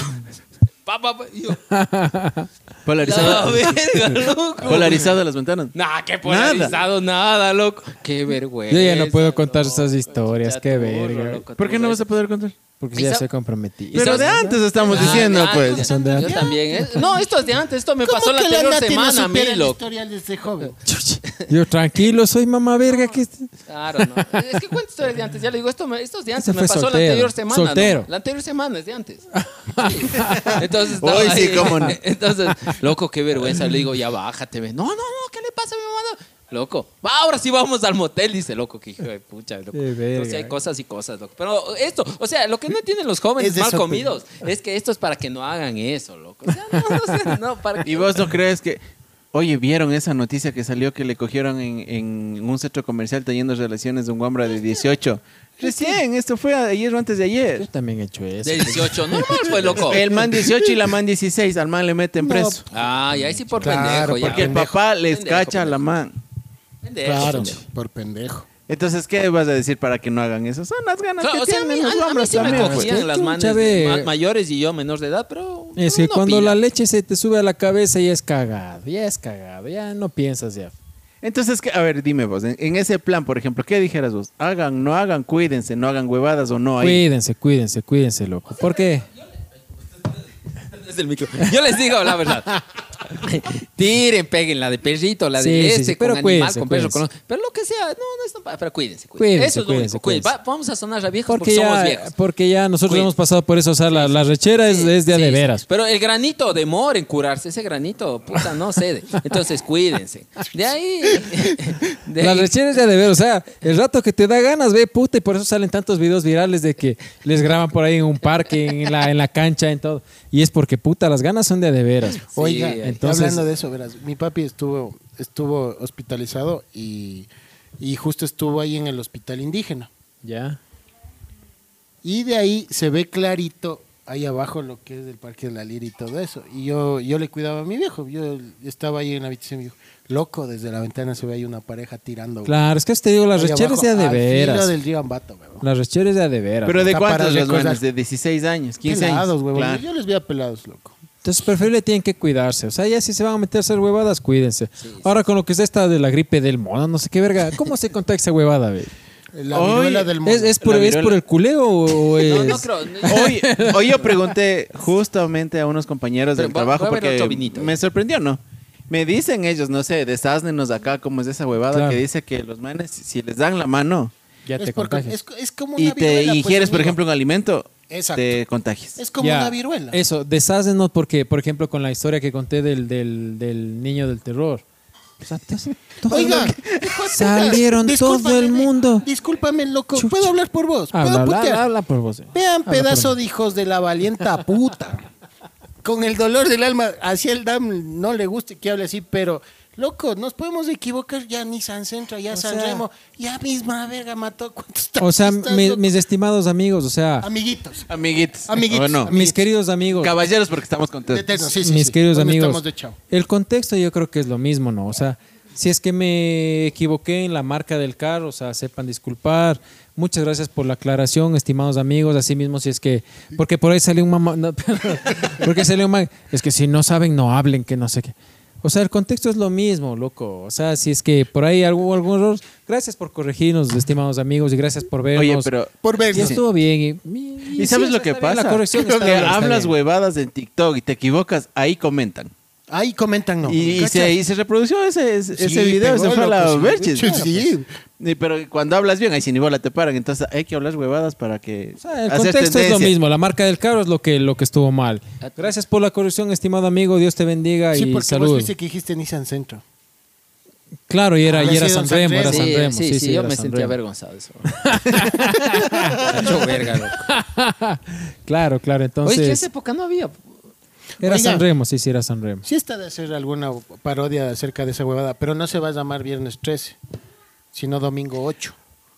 Pa, pa, pa. Y yo, Polarizado, la verga, loco. polarizado las ventanas. Nah, qué polarizado, nada. loco. Qué vergüenza. Yo ya no puedo contar loco. esas historias, qué verga. loco, ¿Por qué no vas a poder contar? Porque ¿Y ya comprometido. ¿Y Pero de antes estamos Ah, diciendo, pues. antes. Son de Yo antes. también. ¿eh? No, esto es de antes. Esto me ¿Cómo pasó la anterior semana este joven? Yo tranquilo, soy mamá verga. Que... Claro, no. Es que cuento historias de antes. Ya le digo, esto, me- esto es de antes. Me pasó la anterior semana. Soltero. ¿no? La anterior semana es de antes. Entonces, Hoy sí, ahí. cómo no. Entonces, loco, qué vergüenza. Le digo, ya bájate. ve. No, no, no, ¿qué le pasa a mi mamá? Loco, ahora sí vamos al motel, dice loco, que hijo de pucha, loco. Qué verga. Entonces hay cosas y cosas, loco. Pero esto, o sea, lo que no entienden los jóvenes Es mal eso, comidos es que esto es para que no hagan eso, loco. O sea, no, no, sé, no, para que- ¿Y vos no crees que... Oye, ¿vieron esa noticia que salió que le cogieron en, en un centro comercial teniendo relaciones de un guambra de 18? Recién, esto fue ayer o antes de Yo ayer. también he hecho eso. De 18, normal, pues, loco. El man 18 y la man 16, al man le meten No, preso. Ah, y ahí sí por Claro, pendejo, ya. Porque el papá les Pendejo, cacha a la man. Pendejo, Claro, pendejo. por pendejo. Entonces, ¿qué vas a decir para que no hagan eso? Son las ganas Claro, que o sea, a mí, tienen los a- a mí hombres sí me también. cogían las manes ma- mayores y yo menor de edad, pero... Es que cuando la leche se te sube a la cabeza ya es cagado, ya es cagado, ya no piensas ya. Entonces, ¿qué? a ver, dime vos, en, en ese plan, por ejemplo, ¿qué dijeras vos? Hagan, no hagan, cuídense, no hagan huevadas o no. Ahí. Cuídense, cuídense, cuídense, loco. ¿Por qué? Desde el micro. Yo les digo la verdad. Tiren, peguen la de perrito, la de Sí, este, sí, con pero animal, cuídense, con perro, cuídense. con... Pero lo que sea, no, no es tan- Pero cuídense, cuídense. Cuídense, Eso es lo único. Va- vamos a sonar a viejos porque, Porque somos ya, viejos. porque ya nosotros Cuídense. hemos pasado por eso, o sea, la, la rechera es, es de de veras. Pero el granito demora en curarse. Ese granito, puta, no cede. Entonces, cuídense. De ahí... de La ahí- rechera es de a de veras, o sea, el rato que te da ganas, ve puta, y por eso salen tantos videos virales de que les graban por ahí en un parque, en la, en la cancha, en todo. Y es porque puta, las ganas son de a de veras. Oiga, entonces- hablando de eso, verás, mi papi estuvo, estuvo hospitalizado y, y justo estuvo ahí en el hospital indígena. Ya. Y de ahí se ve clarito ahí abajo lo que es el Parque de la Lira y todo eso. Y yo, yo le cuidaba a mi viejo. Yo estaba ahí en la habitación y me dijo, loco, desde la ventana se ve ahí una pareja tirando. güey. Claro, es que te digo, las recheras abajo, de veras. del río Ambato. Las recheras de a de veras. Pero ¿de cuántos? De 16 años, 15 Pelados, años. huevón. Claro. Yo les veía pelados, loco. Entonces, preferible tienen que cuidarse. O sea, ya si se van a meter a hacer huevadas, cuídense. Ahora con lo que es esta de la gripe del mono, no sé qué verga. ¿Cómo se contagia esa huevada, ve? La del mono. ¿Es, es, por, La ¿Es viruela. por el culeo o es...? No, no creo. Hoy, hoy yo pregunté justamente a unos compañeros Pero del voy a- trabajo voy a ver otro porque vinito. me sorprendió, ¿no? Me dicen ellos, no sé, desáznenos acá cómo es esa huevada Claro. que dice que los manes, si les dan la mano Ya te es, por- contagias. es, es como una y te viruela, pues, ingieres, por ejemplo, un alimento, Exacto. te. Es como Ya, una viruela. Eso, deshácenos porque, por ejemplo, con la historia que conté del, del, del niño del terror. O sea, te- todo Oiga, lo- hijo de puta, Salieron discúlpame, todo el mundo. Discúlpame, loco. Chucha. ¿Puedo hablar por vos? ¿Puedo Habla, habla, putear? habla por vos. eh. Vean, Habla pedazo de hijos de la valienta puta. Con el dolor del alma, así el DAM no le guste que hable así, pero, loco, nos podemos equivocar. Ya Nissan Centro, ya O San sea- Remo, ya misma verga mató. ¿Cuántos O sea, mi- mis estimados amigos, o sea, Amiguitos. Amiguitos. Amiguitos. ¿O no? Amiguitos. mis queridos amigos, Caballeros porque estamos contentos. Eternos, sí, sí, mis sí. queridos Hoy amigos, Estamos de chao. el contexto yo creo que es lo mismo, ¿no? O sea, si es que me equivoqué en la marca del carro, o sea, sepan disculpar. Muchas gracias por la aclaración, estimados amigos. Asimismo, si es que, porque por ahí salió un mamá, no, porque salió un man, es que si no saben, no hablen, que no sé qué. O sea, el contexto es lo mismo, loco. O sea, si es que por ahí algún, algún error, gracias por corregirnos, estimados amigos, y gracias por vernos. Oye, pero Por Y vernos. estuvo bien. Y, y- ¿Y sabes sí, lo que bien, pasa? La corrección está que bien, está hablas bien. huevadas en TikTok y te equivocas, ahí comentan. Ahí comentan, no. y, se, y se reprodució ese, ese, Sí, ese video, se fue a la loco, sí. Verges. Sí, sí. Y, pero cuando hablas bien, ahí sin ni bola te paran. Entonces hay que hablar huevadas para que. O sea, el hacer contexto es lo mismo, la marca del carro es lo que, lo que estuvo mal. Gracias por la corrección, estimado amigo, Dios te bendiga Sí, y porque vos saludos. viste que dijiste Nissan Centro. Claro, y era, Ah, y era sí, San San Remo, era Remo. San Sí, sí, sí, yo me San sentía Remo. avergonzado de eso. Mucho verga, loco. Claro, claro, Oye, que en entonces esa época no había. Era Oiga. San Remo, sí, sí, era San Remo. Sí está de hacer alguna parodia acerca de esa huevada, pero no se va a llamar Viernes 13, sino Domingo 8.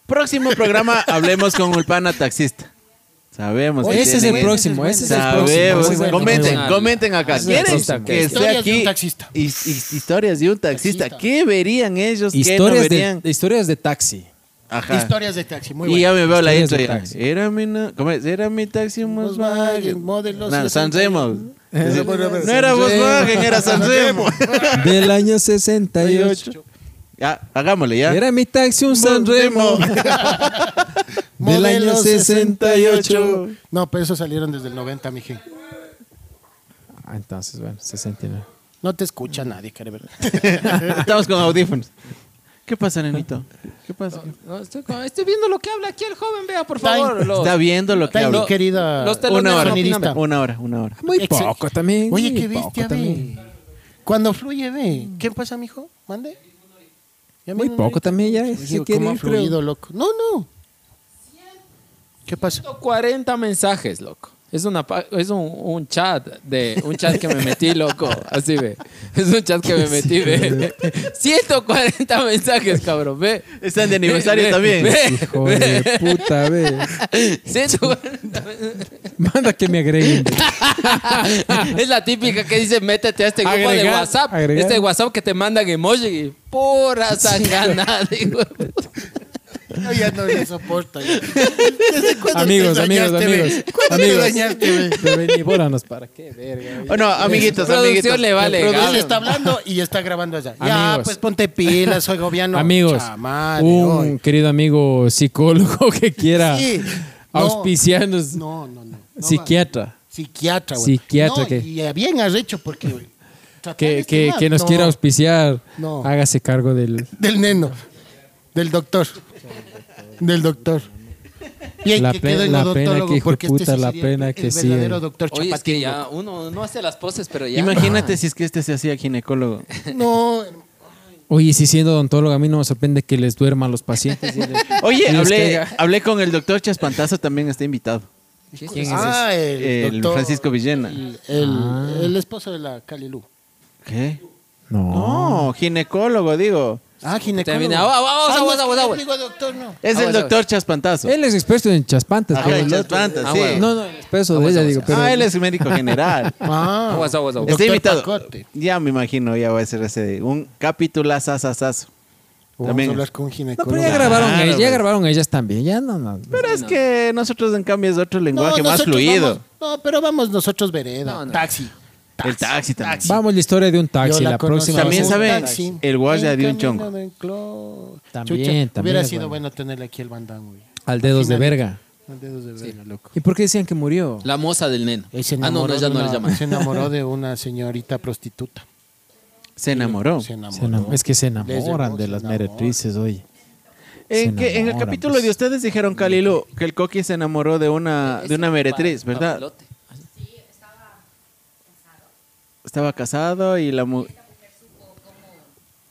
Próximo programa, hablemos con Ulpana Taxista. Sabemos. que Ese es el próximo, ese es el próximo. Sabemos. Muy bueno, comenten, bueno. comenten acá. El ¿Quieren próximo. que esté Historias de aquí? un taxista. Y, y- historias de un taxista. Taxista. ¿Qué verían ellos? ¿Qué no Historias, verían? de, historias de taxi. Ajá. Historias de taxi, muy y bueno. ya me veo la Historias intro ya. taxi. Era mi, ¿cómo es? Era mi taxi Volkswagen, Volkswagen. modelo No, San 61. Remo. Eh, No era. Volkswagen, era San Remo. Del año 68. Ya, hagámosle ya. Era mi taxi un San Remo. Del año 68. No, pero esos salieron desde el 90, mije. Ah, entonces, bueno, 69. No te escucha nadie, carever. Estamos con audífonos. ¿Qué pasa, nenito? ¿Qué pasa? No, estoy, viendo lo que habla aquí el joven, vea, por Está favor. en- los- Está viendo lo que mi querida los Una hora. sonidista. Una hora, una hora. Muy poco también. Oye, qué bestia, ve. Cuando fluye, ve. ¿Qué pasa, mijo? Mande. Muy poco ahorita también ya, quiere ¿Cómo ha ir, creo. fluido, loco? No, no. ¿Qué pasó? 140 mensajes, loco. Es, una, es un, un chat de un chat que me metí, loco. Así ve. Es un chat que me metí, ve. 140 mensajes, cabrón, ve. Están de aniversario Ve, también. ve, Hijo de puta, ve. 140 Manda que me agreguen. Es la típica que dice, métete a este grupo de WhatsApp. agregar. Este WhatsApp que te mandan emoji. Pura sangana, digo. Yo ya no lo soporto. ya. ¿Desde cuándo Amigos, te amigos, dañaste, ve? amigos. ¿Cuándo te Amigos. dañaste, ve? Pero ni bóranos, ¿para qué, verga? Bueno, amiguitos, Producción amiguitos. le vale, Él Gabo. está hablando y está grabando allá. Ya, Amigos. pues ponte pilas, soy gobierno. Amigos, Chamane, un hoy. querido amigo psicólogo que quiera Sí. No. auspiciarnos, No, no, no. no psiquiatra. Psiquiatra, güey. Psiquiatra No, que- Y bien arrecho porque, güey. que, este que, que nos no, quiera auspiciar, No. hágase cargo del... Del neno. Del doctor. Del doctor. Bien La que pe- quedó en la odontólogo, pena que, hijo porque de este puta, sí la pena el que sí, verdadero eh. doctor Oye, es que Chapatín, ya uno no hace las poses, pero ya. Imagínate si es que este se hacía ginecólogo. No, Oye, si siendo odontólogo a mí no me sorprende que les duerman los pacientes. y les- Oye, y hablé, hablé con el doctor Chaspantazo, también está invitado. ¿Quién es ah, el, El doctor- Francisco Villena. El, el- Ah. el esposo de la Calilú. ¿Qué? No. No, ginecólogo, digo. Ah, ginecólogo. Ah, vamos, Ah, vamos, no, vamos, vamos. digo doctor, no. Es Ah, el doctor Chaspantazo. Él es experto en chaspantas. Ajá, pero en el Chaspantas, Ah, sí. bueno. No, no, el esposo de Aguas, ella, aguas. digo. Pero Ah, él es médico general. Ah, Aguas, aguas, aguas. Está Doctor invitado. Pacote. Ya me imagino, ya va a ser ese un capítulo asasasazo. Vamos También. a hablar con un No, ginecólogo. pero ya grabaron Claro, ellas, ya pues. grabaron ellas también. Ya no, no. Pero es que nosotros en cambio es otro No, lenguaje más nosotros fluido. vamos- no, pero vamos nosotros vereda. No, no. Taxi. El taxi también. Vamos la historia de un taxi. Yo La, conozco. próxima. También vez- sabe Taxi. el guardia de un chongo. También, Chucha, también Hubiera sido bueno. bueno tenerle aquí el bandán, güey. Al dedos de verga. Al dedos de verga, loco. ¿Y por qué decían que murió? La moza del neno. Ah, no, enamoró, no, ya de no le una- llaman. se enamoró de una señorita prostituta. Se enamoró. Se enamoró. Se es que se enamoran de las enamoran. meretrices, oye. Se En, que, en el capítulo pues. de ustedes dijeron, Calilu, que el Coqui se enamoró de una, de una meretriz, ¿verdad? papelote. Estaba casado y la mu-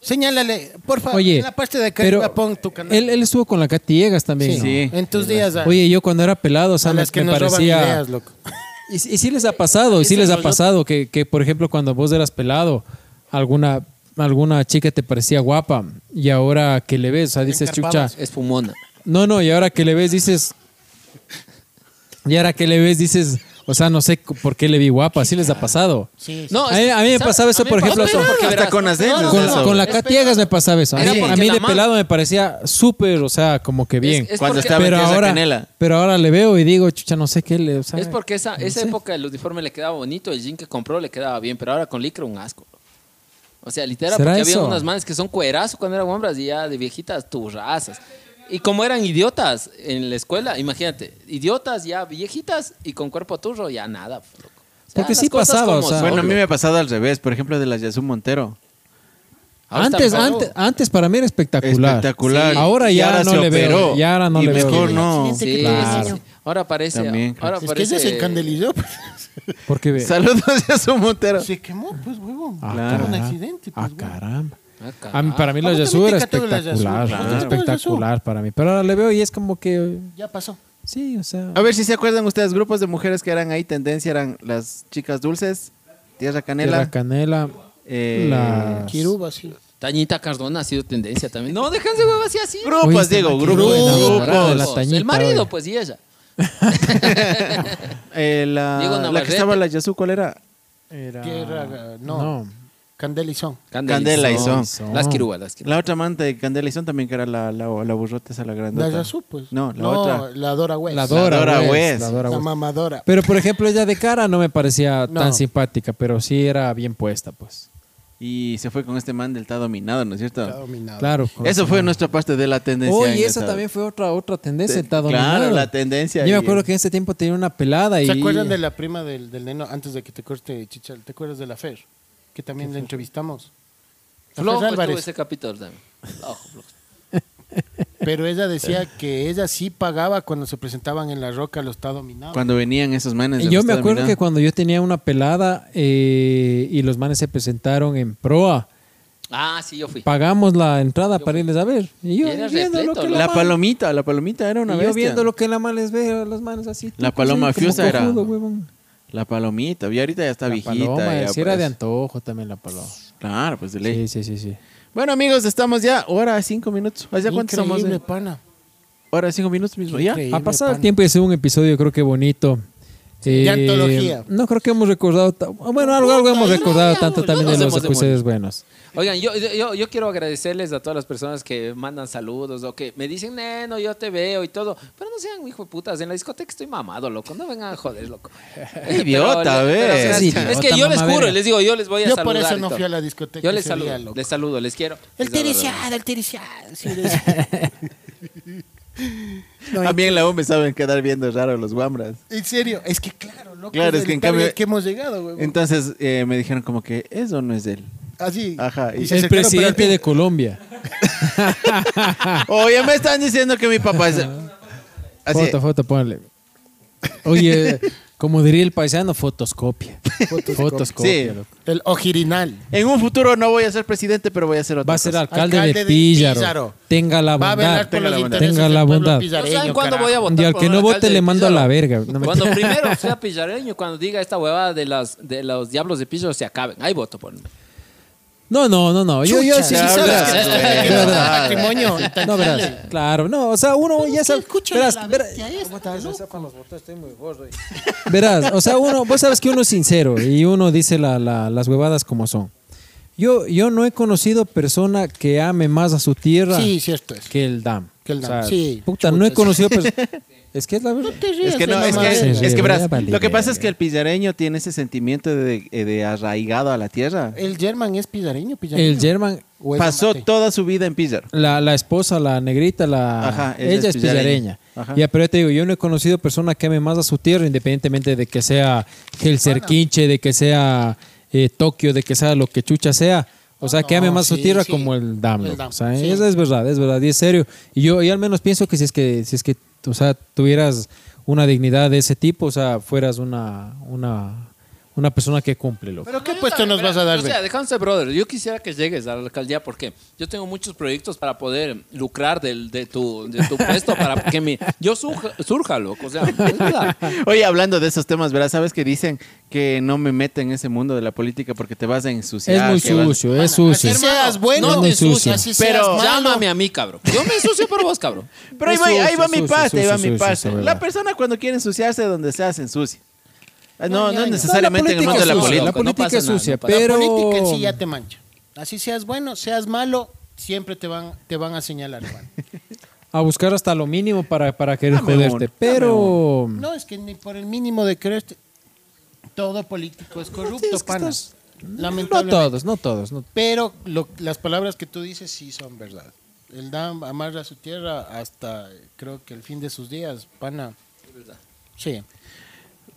Señálale, por favor, Oye, en la parte de acá pero arriba pon tu canal. él, él estuvo con la Katy Egas también. sí, ¿no? Sí. en tus días. a- Oye, yo cuando era pelado, o sea, a me, las que me nos roban parecía... ideas, loco. Y, y sí les ha pasado, y sí les ha pasado que, que, por ejemplo, cuando vos eras pelado, alguna, alguna chica te parecía guapa y ahora que le ves, o sea, dices, chucha. Es fumona. no, no, y ahora que le ves, dices, y ahora que le ves, dices, o sea, no sé por qué le vi guapa, así les ha pasado. Sí, sí. No, A mí- a mí me ¿sabes? pasaba eso, por ejemplo, pasó con- porque hasta verás, con las no, no, Con- Con, no, con la me pasaba eso. A mí, a mí de man- pelado me parecía súper, o sea, como que bien. Es- es Cuando porque- estaba pero ahora, Canela. pero ahora le veo y digo, chucha, no sé qué le. o sea, Es porque esa, esa sé. época el uniforme le quedaba bonito, el jean que compró le quedaba bien, pero ahora con licra un asco. O sea, literal, ¿Será porque había eso? unas manes que son cuerazos cuando eran hombres y ya de viejitas turrazas. Y como eran idiotas en la escuela, imagínate, idiotas ya viejitas y con cuerpo turro, ya nada. loco. O sea, Porque las sí pasaba, o sea, Bueno, a mí me ha pasado al revés, por ejemplo, de la Yasu Montero. Ahora Antes, antes, antes para mí era espectacular. Espectacular. Sí. Ahora Y ya ahora no le veo. operó. Ya ahora no y le veo. mejor bien. no. Sí, que Claro. Ahora parece. También, ahora Es que parece ella se escandalizó. pues. Porque ve. Saludos, Yasu Montero. Se quemó, pues, huevón. Ah, Claro. Un accidente, Ah, pues, huevón. caramba. Ah, A mí, para mí Ah, la vos Yasu también era espectacular. Claro. era espectacular para mí. Pero ahora le veo y es como que. Ya pasó. Sí, o sea. A ver si se acuerdan ustedes, grupos de mujeres que eran ahí tendencia, eran las chicas dulces, Tierra Canela, Tierra Canela. eh, las- Kiruba, sí. Tañita Cardona ha sido tendencia también. No, déjense huevos así así. grupos, Diego, grupos. de la Grupos. Tañita, El marido, oye. pues, y ella. Eh, la, Diego la que estaba la Yasu, ¿cuál era? Era- Tierra, no. Candela y son. Candela y son. Las quirúas, las quirúas. La otra amante de Candela y Son también que era la, la, la burrota esa, la grandota. La Yasu, pues. No, la otra. La Dora West. La Dora, Dora West, West. la Dora La West. mamadora. Pero por ejemplo, ella de cara no me parecía No. tan simpática, pero sí era bien puesta, pues. Y se fue con este man del está dominado, ¿no es cierto? Está dominado. Claro. Eso ese fue man. nuestra parte de la tendencia. en Oye, esa esa- también fue otra otra tendencia. Te- está Claro, dominado. la tendencia. Yo me acuerdo que en ese tiempo tenía una pelada y. ¿Se acuerdan de la prima del, del neno antes de que te corte chichal? ¿Te acuerdas de la Fer? Que también la entrevistamos. La Flojo estuvo ese capítulo también. Flojo, flojo. Pero ella decía que ella sí pagaba cuando se presentaban en La Roca, lo está dominado. Cuando venían esos manes. Y del yo me Estado acuerdo Dominado. que cuando yo tenía una pelada eh, y los manes se presentaron en proa, Ah, sí, yo fui. Pagamos la entrada para irles a ver. Y yo era viendo lo repleto, que ¿no? La man- palomita, la palomita era una y yo bestia. viendo lo que la man les ve a los manes así. La paloma fiusa era- cojudo, huevón. La palomita, y ahorita ya está La viejita. paloma, ya, sí era pues. de antojo también la paloma. Claro, pues de ley. Sí, sí, sí, sí. Bueno, amigos, estamos ya. Hora cinco minutos. ¿Ya cuántos somos? Increíble, eh? pana. Hora cinco minutos mismo. ¿Ya? Ha pasado el tiempo y ha sido un episodio creo que bonito. Eh, de antología. No creo que hemos recordado, bueno, algo, algo hemos recordado tanto también de los episodios buenos. Oigan, yo, yo, yo quiero agradecerles a todas las personas que mandan saludos o que me dicen, no, yo te veo y todo. Pero no sean hijo de putas, en la discoteca estoy mamado, loco. No vengan a joder, loco. Idiota, Pero, ve. pero, o sea, Sí, es que yo les juro, les digo, yo les voy a Yo saludar. por eso no fui a la discoteca. Yo les día, saludo, les saludo, les quiero. El tericiado, el tericiado. No, También la U me saben quedar viendo raro los guambras. En serio, es que claro, loco. Claro, es que en cambio- que hemos llegado, güey. Entonces eh, me dijeron como que eso no es él. Así. Ajá, y- se El acercaron, presidente fin- de Colombia. Oye, me están diciendo que mi papá es... Así. Foto, foto, ponle. Oye, como diría el paisano, fotoscopia. Fotoscopia. Sí. loco. El ojirinal. En un futuro no voy a ser presidente, pero voy a ser otra Va a ser cosa. alcalde, Alcalde de de Píllaro. Píllaro. Tenga la Va a velar bondad. por tenga los la bondad. intereses Tenga la del pueblo bondad. ¿No pillareño, saben cuándo carajo. voy a votar? Y al por que un no vote le mando a la Pizarro? verga. No me- Cuando primero sea pillareño, cuando diga esta huevada de, las, de los diablos de Pillo se acaben. Ahí voto por mí. No, no, no, no. Yo, yo sí, sí que De no verdad. da patrimonio No, verás. Claro, no, o sea, uno ya sabe. escucha Verás, verás, verás, o sea, uno, vos sabes que uno es sincero y uno dice la- la- las huevadas como son. Yo, yo no he conocido persona que ame más a su tierra Sí, cierto es. que el DAM. Que el O DAM, sea, sí, Puta, chuta, no he conocido personas. Es que es la verdad. Es que no, es que, Sí, es que verás, ya vale lo que pasa es que el pillareño tiene ese sentimiento de, de arraigado a la tierra. El German es pillareño, pillareño. El German, ¿O es Pasó toda su vida en Pizarro. la, la esposa, la negrita, la Ajá, ella ella es es pillareña. pillareña. Ajá. Ya, pero yo te digo, yo no he conocido persona que ame más a su tierra, independientemente de que sea Helsinki, de que sea eh, Tokio, de que sea lo que chucha sea. O sea, que ame no, más su tierra sí. como el DAM. El loco. DAM, O sea, sí. eso es verdad, es verdad, y es serio. Y yo, yo al menos pienso que si es que, si es que, o sea, tuvieras una dignidad de ese tipo, o sea, fueras una, una, una persona que cumple, loco. ¿Pero qué puesto nos vas a dar, O sea, déjame brother. Yo quisiera que llegues a la alcaldía porque yo tengo muchos proyectos para poder lucrar del, de, tu, de tu puesto para que mi, yo surja, surja, loco. O sea, es verdad. Oye, hablando de esos temas, verás, sabes que dicen que no me meta en ese mundo de la política porque te vas a ensuciar. Es muy vas- sucio, es sucio. Así seas bueno, No te así seas Pero- malo. Llámame a mí, cabrón. Yo me ensucio por vos, cabrón. Pero ahí va, ahí sucio, va mi parte, ahí va sucio, mi parte. La ¿verdad? persona cuando quiere ensuciarse donde sea se ensucia. Ah, No, No, no, necesariamente en el No, mundo de la es política. La no política es sucia, no pasa La pero... política en sí ya te mancha. Así seas bueno, seas malo, siempre te van, te van a señalar, Juan. a buscar hasta lo mínimo para, para querer Dame joderte. Pero. No, es que ni por el mínimo de creerte, todo político es corrupto, es No Lamentablemente. todos, no todos. no- Pero lo- las palabras que tú dices sí son verdad. El DAM amarra su tierra hasta creo que el fin de sus días, pana. Sí.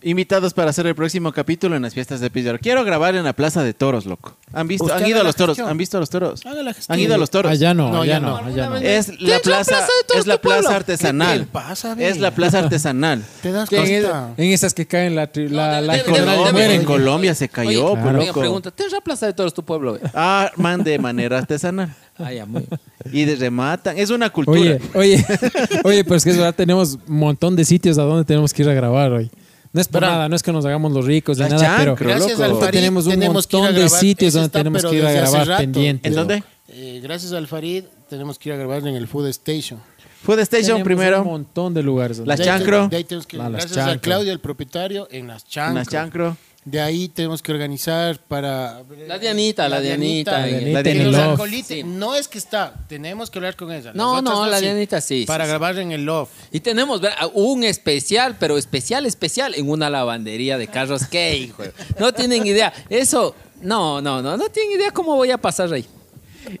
Invitados para hacer el próximo capítulo en las fiestas de Pizarro. Quiero grabar en la Plaza de Toros, loco. ¿Han visto? ¿Han ido a la los toros? ¿Han visto a los toros? Haga la gestión. ¿Han ido a los toros? Allá no, No, allá ya no, no. allá no. Es la la plaza, plaza de toros es la plaza artesanal. ¿Qué te pasa, es la plaza artesanal. ¿Te das Que en, cuenta? en esas que caen la, tri- la, No, la de- En de- en Colombia se cayó, Oye, oiga, loco. pregunta, ¿tendrá plaza de toros tu pueblo? güey? Arman de manera artesanal. Ah, muy bien. Y de rematan. Es una cultura. Oye, oye, oye, pero es que es verdad, tenemos un montón de sitios a donde tenemos que ir a grabar hoy. No es por Verán. nada, no es que nos hagamos los ricos ni nada, pero Gracias al Farid tenemos un tenemos que ir a montón de grabar. sitios Ese donde está, tenemos pero que ir a desde hace grabar rato. pendientes. ¿En dónde? Eh, gracias al Farid tenemos que ir a grabar en el Food Station. Food Station Tenemos primero. Un montón de lugares. donde- Las De ahí te- chancro. de ahí tenemos que- Ah, las gracias a chancro. Claudio, el propietario, en las chancro. En las chancro. De ahí tenemos que organizar para... La Dianita, la Dianita. La Dianita nos loft. acolite. Sí. No es que está, tenemos que hablar con ella. Las No, no, la sí. Dianita sí. Para sí, sí. grabar en el loft. Y tenemos un especial, pero especial, especial, en una lavandería de carros. ¿Qué, hijo? No tienen idea. Eso, no, no, no, no tienen idea cómo voy a pasar ahí.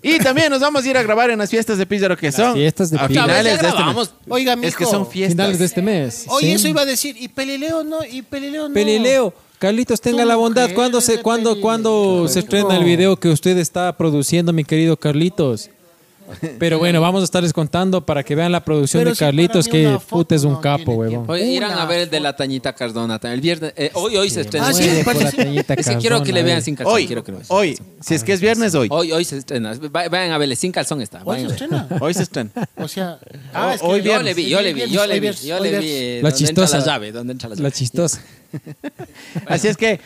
Y también nos vamos a ir a grabar en las fiestas de Pizarro que son. fiestas de a Pizarro. finales de este mes. Oiga, mijo. Es que son fiestas. Finales de este mes. Oye, sí. eso iba a decir. Y Pelileo no, y Pelileo no. Pelileo, Carlitos, tenga la bondad. ¿Cuándo se, de cuándo, cuándo se estrena el video que usted está produciendo, mi querido Carlitos? Pero bueno, vamos a estarles contando para que vean la producción Pero de si Carlitos, que foto puta es un no capo, huevón. irán a ver el de la Tañita Cardona. El viernes, eh, hoy, hoy se estrena. Ah, sí, Oye, parece- por la Tañita Es que quiero que le Cardona, vean eh. sin calzón. Hoy, quiero que lo vean. hoy, si es que es viernes, hoy. Hoy, hoy se estrena. Va- Vayan a verle, sin calzón está. Hoy se estrena. Hoy se estrena. O sea, Ah, es que hoy Yo viernes. le vi, yo le vi, yo le vi, yo le vi. eh, La ¿dónde entra chistosa. la llave? ¿Dónde entra la llave? La chistosa. Así es que,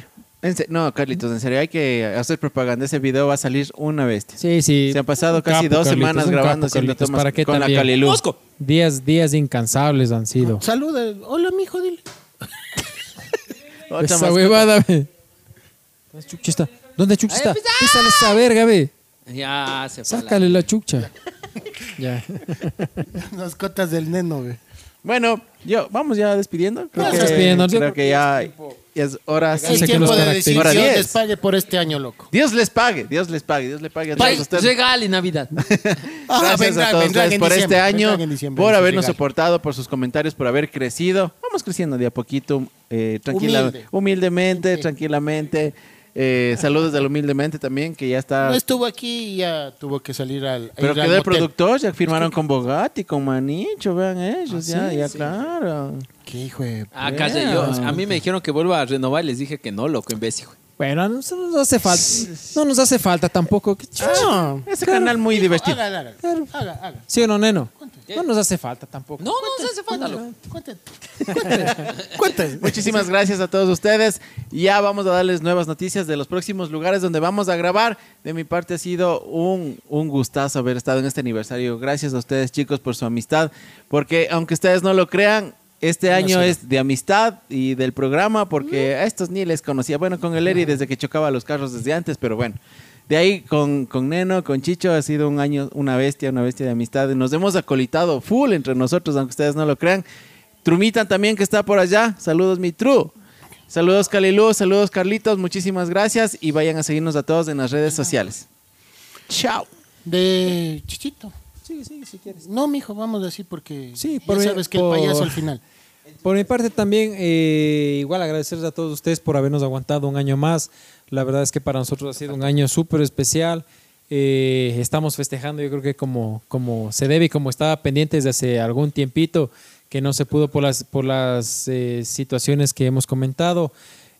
no, Carlitos, en serio, hay que hacer propaganda. Ese video va a salir una bestia. Sí, sí. Se han pasado Un casi capo, dos Carlitos, semanas grabando Carlitos, tomas ¿Para qué con la también? Calilú. Mosco. Días, días incansables han sido. Saluda. Hola, mijo, dile. Otra Esa mascota. huevada, ve. ¿Dónde chucha está? ¿Dónde chucha está? Písale esa verga, ve. Ya se fue. la- Sácale la chucha. Ya. Las cotas del neno, güey. Bueno, yo, vamos ya despidiendo. Creo Vamos que, despidiendo. Creo que ya es hora. Sí, Es que tiempo de decir Dios 10. les pague por este año, loco. Dios les pague, Dios les pague, Dios le pague a todos ustedes. Regale Navidad. Ah, Gracias vendrán, a todos ustedes por este año, por habernos soportado, por sus comentarios, por haber crecido. Vamos creciendo de a poquito, eh, tranquila, Humilde. humildemente, Sí. tranquilamente. Eh, saludos del humildemente también, que ya está. No estuvo aquí y ya tuvo que salir al. Pero quedó el productor, ya firmaron con Bogatti, con Manicho, vean ellos, Ah, ya, sí, ya, sí. claro. Qué hijo de. Ah, calla, yo, a mí me dijeron que vuelva a renovar y les dije que no, loco, imbécil. Bueno, no no nos hace falta. No nos hace falta tampoco. Ah, ese canal muy divertido. Haga, haga, haga, haga. ¿Sí o no, neno? No nos hace falta tampoco. No, no se hace falta, loco. Cuéntate. Cuéntate. Muchísimas gracias a todos ustedes. Ya vamos a darles nuevas noticias de los próximos lugares donde vamos a grabar. De mi parte ha sido un, un gustazo haber estado en este aniversario. Gracias a ustedes chicos por su amistad. Porque aunque ustedes no lo crean, este año es de amistad y del programa porque a estos ni les conocía. Bueno, con el Eri desde que chocaba los carros desde antes, pero bueno. De ahí con, con Neno, con Chicho, ha sido un año, una bestia, una bestia de amistad. Nos hemos acolitado full entre nosotros, aunque ustedes no lo crean. Trumitan también que está por allá. Saludos, mi Tru. Saludos, Calilú. Saludos, Carlitos. Muchísimas gracias. Y vayan a seguirnos a todos en las redes sociales. Chao. De Chichito. Sí, sí, si quieres. No, mijo, vamos a decir porque. Sí, por sabes que el payaso al final. Por mi parte también, eh, igual agradecerles a todos ustedes por habernos aguantado un año más. La verdad es que para nosotros ha sido un año súper especial. Eh, estamos festejando, yo creo que como, como se debe y como estaba pendiente desde hace algún tiempito, que no se pudo por las, por las eh, situaciones que hemos comentado.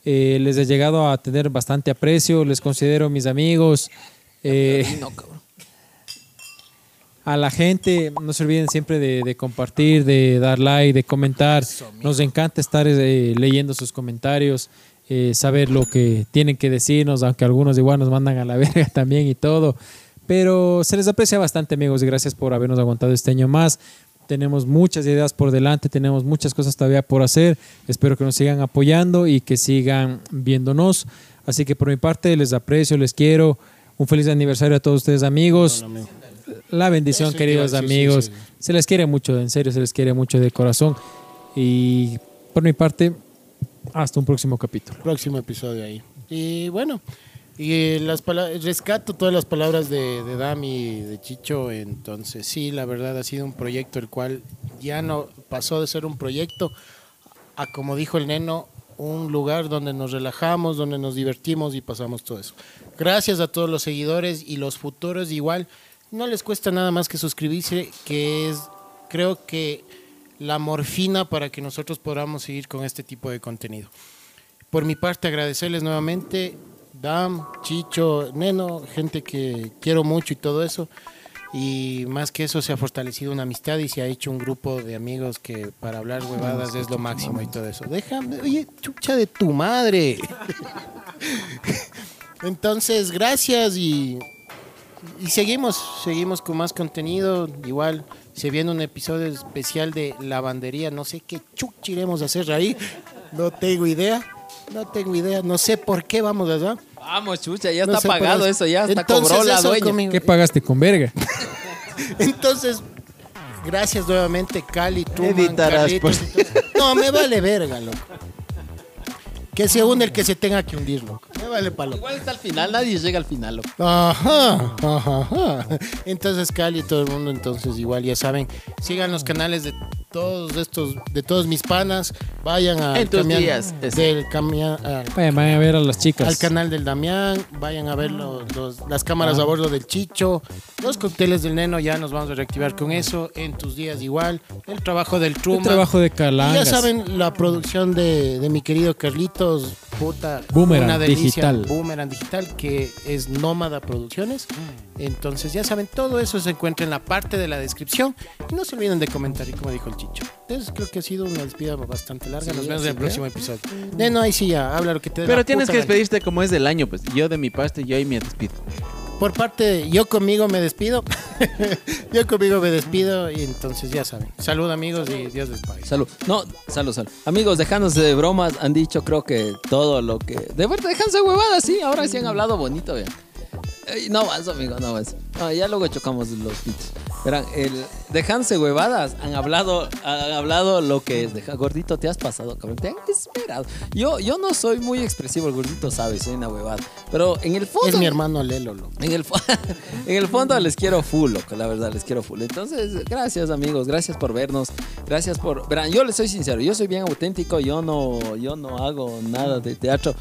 Eh, les he llegado a tener bastante aprecio, les considero mis amigos. Eh, No, cabrón. A la gente, no se olviden siempre de, compartir, de dar like, de comentar. Nos encanta estar eh, leyendo sus comentarios, eh, saber lo que tienen que decirnos, aunque algunos igual nos mandan a la verga también y todo. Pero se les aprecia bastante, amigos, y gracias por habernos aguantado este año más. Tenemos muchas ideas por delante, tenemos muchas cosas todavía por hacer. Espero que nos sigan apoyando y que sigan viéndonos. Así que por mi parte les aprecio, les quiero. Un feliz aniversario a todos ustedes, amigos. La bendición, queridos sí, amigos. sí. Se les quiere mucho, en serio, se les quiere mucho de corazón. Y por mi parte, hasta un próximo capítulo. Próximo episodio ahí. Y bueno, y las rescato todas las palabras de, de Dami y de Chicho. Entonces, sí, la verdad ha sido un proyecto el cual ya no pasó de ser un proyecto a, como dijo el neno, un lugar donde nos relajamos, donde nos divertimos y pasamos todo eso. Gracias a todos los seguidores y los futuros igual. No les cuesta nada más que suscribirse, que es, creo que la morfina para que nosotros podamos seguir con este tipo de contenido. Por mi parte, agradecerles nuevamente, Dam, Chicho, Neno, gente que quiero mucho y todo eso. Y más que eso, se ha fortalecido una amistad y se ha hecho un grupo de amigos que para hablar huevadas es lo máximo y todo eso. Déjame, oye, chucha de tu madre. Entonces, gracias y, y seguimos, seguimos con más contenido. Igual se viene un episodio especial de lavandería. No sé qué chucha iremos a hacer ahí. No tengo idea. No tengo idea. No sé por qué vamos allá. Vamos, chucha, ya No está pagado eso. ya hasta Entonces, cobró la eso dueña. conmigo. ¿Qué pagaste con verga? Entonces, gracias nuevamente, Cali, tú. Editarás, pues. No, me vale verga, loco. Que se une el que se tenga que hundir, loco. Me vale palo. Igual está al final, nadie llega al final, loco. Ajá, ajá, ajá. Entonces, Cali y todo el mundo, entonces igual ya saben, sigan los canales de todos estos, de todos mis panas, vayan al En tus camión días, del camión, al, Vayan, vayan a ver a las chicas. al canal del Damián, vayan a ver los- los- las cámaras Ah. a bordo del Chicho, los cócteles del Neno, ya nos vamos a reactivar con eso, en tus días igual, el trabajo del El Truma. trabajo de Y Calangas. ya saben, la producción de, de mi querido Carlitos, puta, Boomerang una delicia, Digital. Boomerang Digital, que es Nómada Producciones. Entonces, ya saben, todo eso se encuentra en la parte de la descripción. Y no se olviden de comentar, y como dijo el Chicho. Entonces, creo que ha sido una despedida bastante larga. Sí, Nos vemos en el próximo episodio. De no, ahí sí ya, habla lo que te dé Pero la tienes puta que gana. despedirte como es del año, pues. Yo de mi parte, yo ahí me despido. Por parte, yo conmigo me despido. yo conmigo me despido. Y entonces, ya saben. Salud, amigos, y Dios les pague. Salud. No, salud, salud. Amigos, dejándose de bromas, han dicho creo que todo lo que... De verdad, déjanse huevadas, sí. Ahora sí han hablado bonito. Ey, No más, amigo, no más. Ya luego chocamos los pitos. Verán, el dejanse huevadas, han hablado, han hablado lo que es. Deja, gordito, te has pasado, cabrón. Te han esperado. Yo, yo no soy muy expresivo, el gordito sabe, soy una huevada. Pero en el fondo. Es mi hermano Lelo, loco. En el, en el fondo les quiero full, loco, la verdad, les quiero full. Entonces, gracias amigos, gracias por vernos, gracias por... Verán, yo les soy sincero, yo soy bien auténtico, yo no, yo no hago nada de teatro.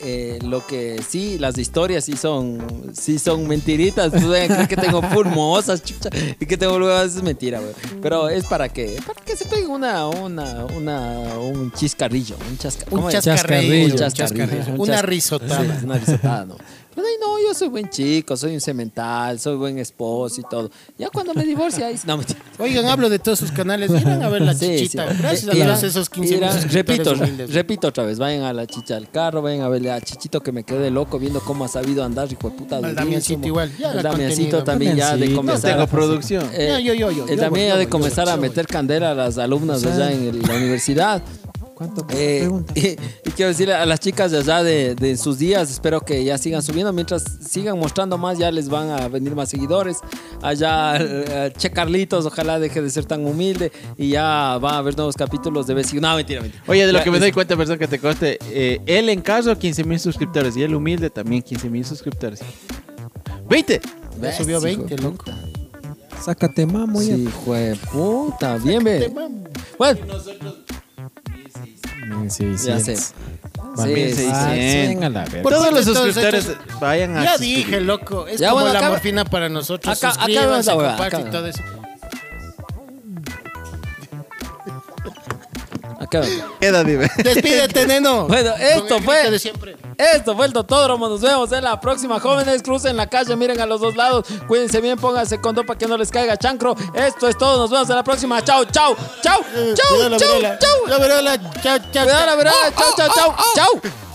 Eh, lo que sí, las historias sí son, sí son mentiritas. Tú que tengo full mozas, chucha, y que tengo luego es mentira, güey. Pero es para que, para que se peguen una, una, una, un chiscarrillo, un, chasca, Un chascarrillo. Chascarrillo. un Chascarrillo, chascarrillo. un Una chas- risotada. Sí, una risotada, no. Pero ahí no, yo soy buen chico, soy un cemental, soy buen esposo y todo. Ya cuando me divorcie, ahí no. Oigan, hablo de todos sus canales. Irán a ver la Sí, chichita. sí. Gracias Eh, a todos esos 15 mil irán- suscriptores repito, humildes. repito otra vez, vayan a la chicha del carro, vayan a verle a Chichito que me quedé loco viendo cómo ha sabido andar, hijo de puta. Al durísimo. Damiancito igual, ya El Damiancito también ya de Damiancito. No comenzar. tengo producción. Eh, Ya, yo, yo, yo, él yo también yo de comenzar yo a meter candela a las alumnas O sea, allá en, el- la universidad. ¿Cuánto? Eh, y, y, quiero decirle a las chicas de allá de, sus días, espero que ya sigan subiendo. Mientras sigan mostrando más, ya les van a venir más seguidores. Allá, eh, eh, Che Carlitos, ojalá deje de ser tan humilde y ya va a haber nuevos capítulos de vecino. No, mentira, mentira. Oye, de lo que me doy cuenta, perdón que te conste, eh, él en caso 15 mil suscriptores y él humilde también 15 mil suscriptores. ¡20! Ya subió 20, loco. Sácate mamo. Sí, hijo de puta, bien, ve. Bueno. 1600. Más 1600. Ah, la Por Todos los suscriptores vayan a. Ya dije, loco. Es como la morfina para nosotros. Acá, acá, acá, acá, acá, Queda, dime. Despídete, neno. Bueno, esto fue- grito de siempre. Esto fue el Totódromo. Nos vemos en la próxima. Jóvenes, crucen la calle, miren a los dos lados. Cuídense bien, pónganse condón para que no les caiga chancro. Esto es todo. Nos vemos en la próxima. Chao, chao, chao, Eh, chao, chao, verola. chao. Chao, verdad. Chao, chao, chao, chao.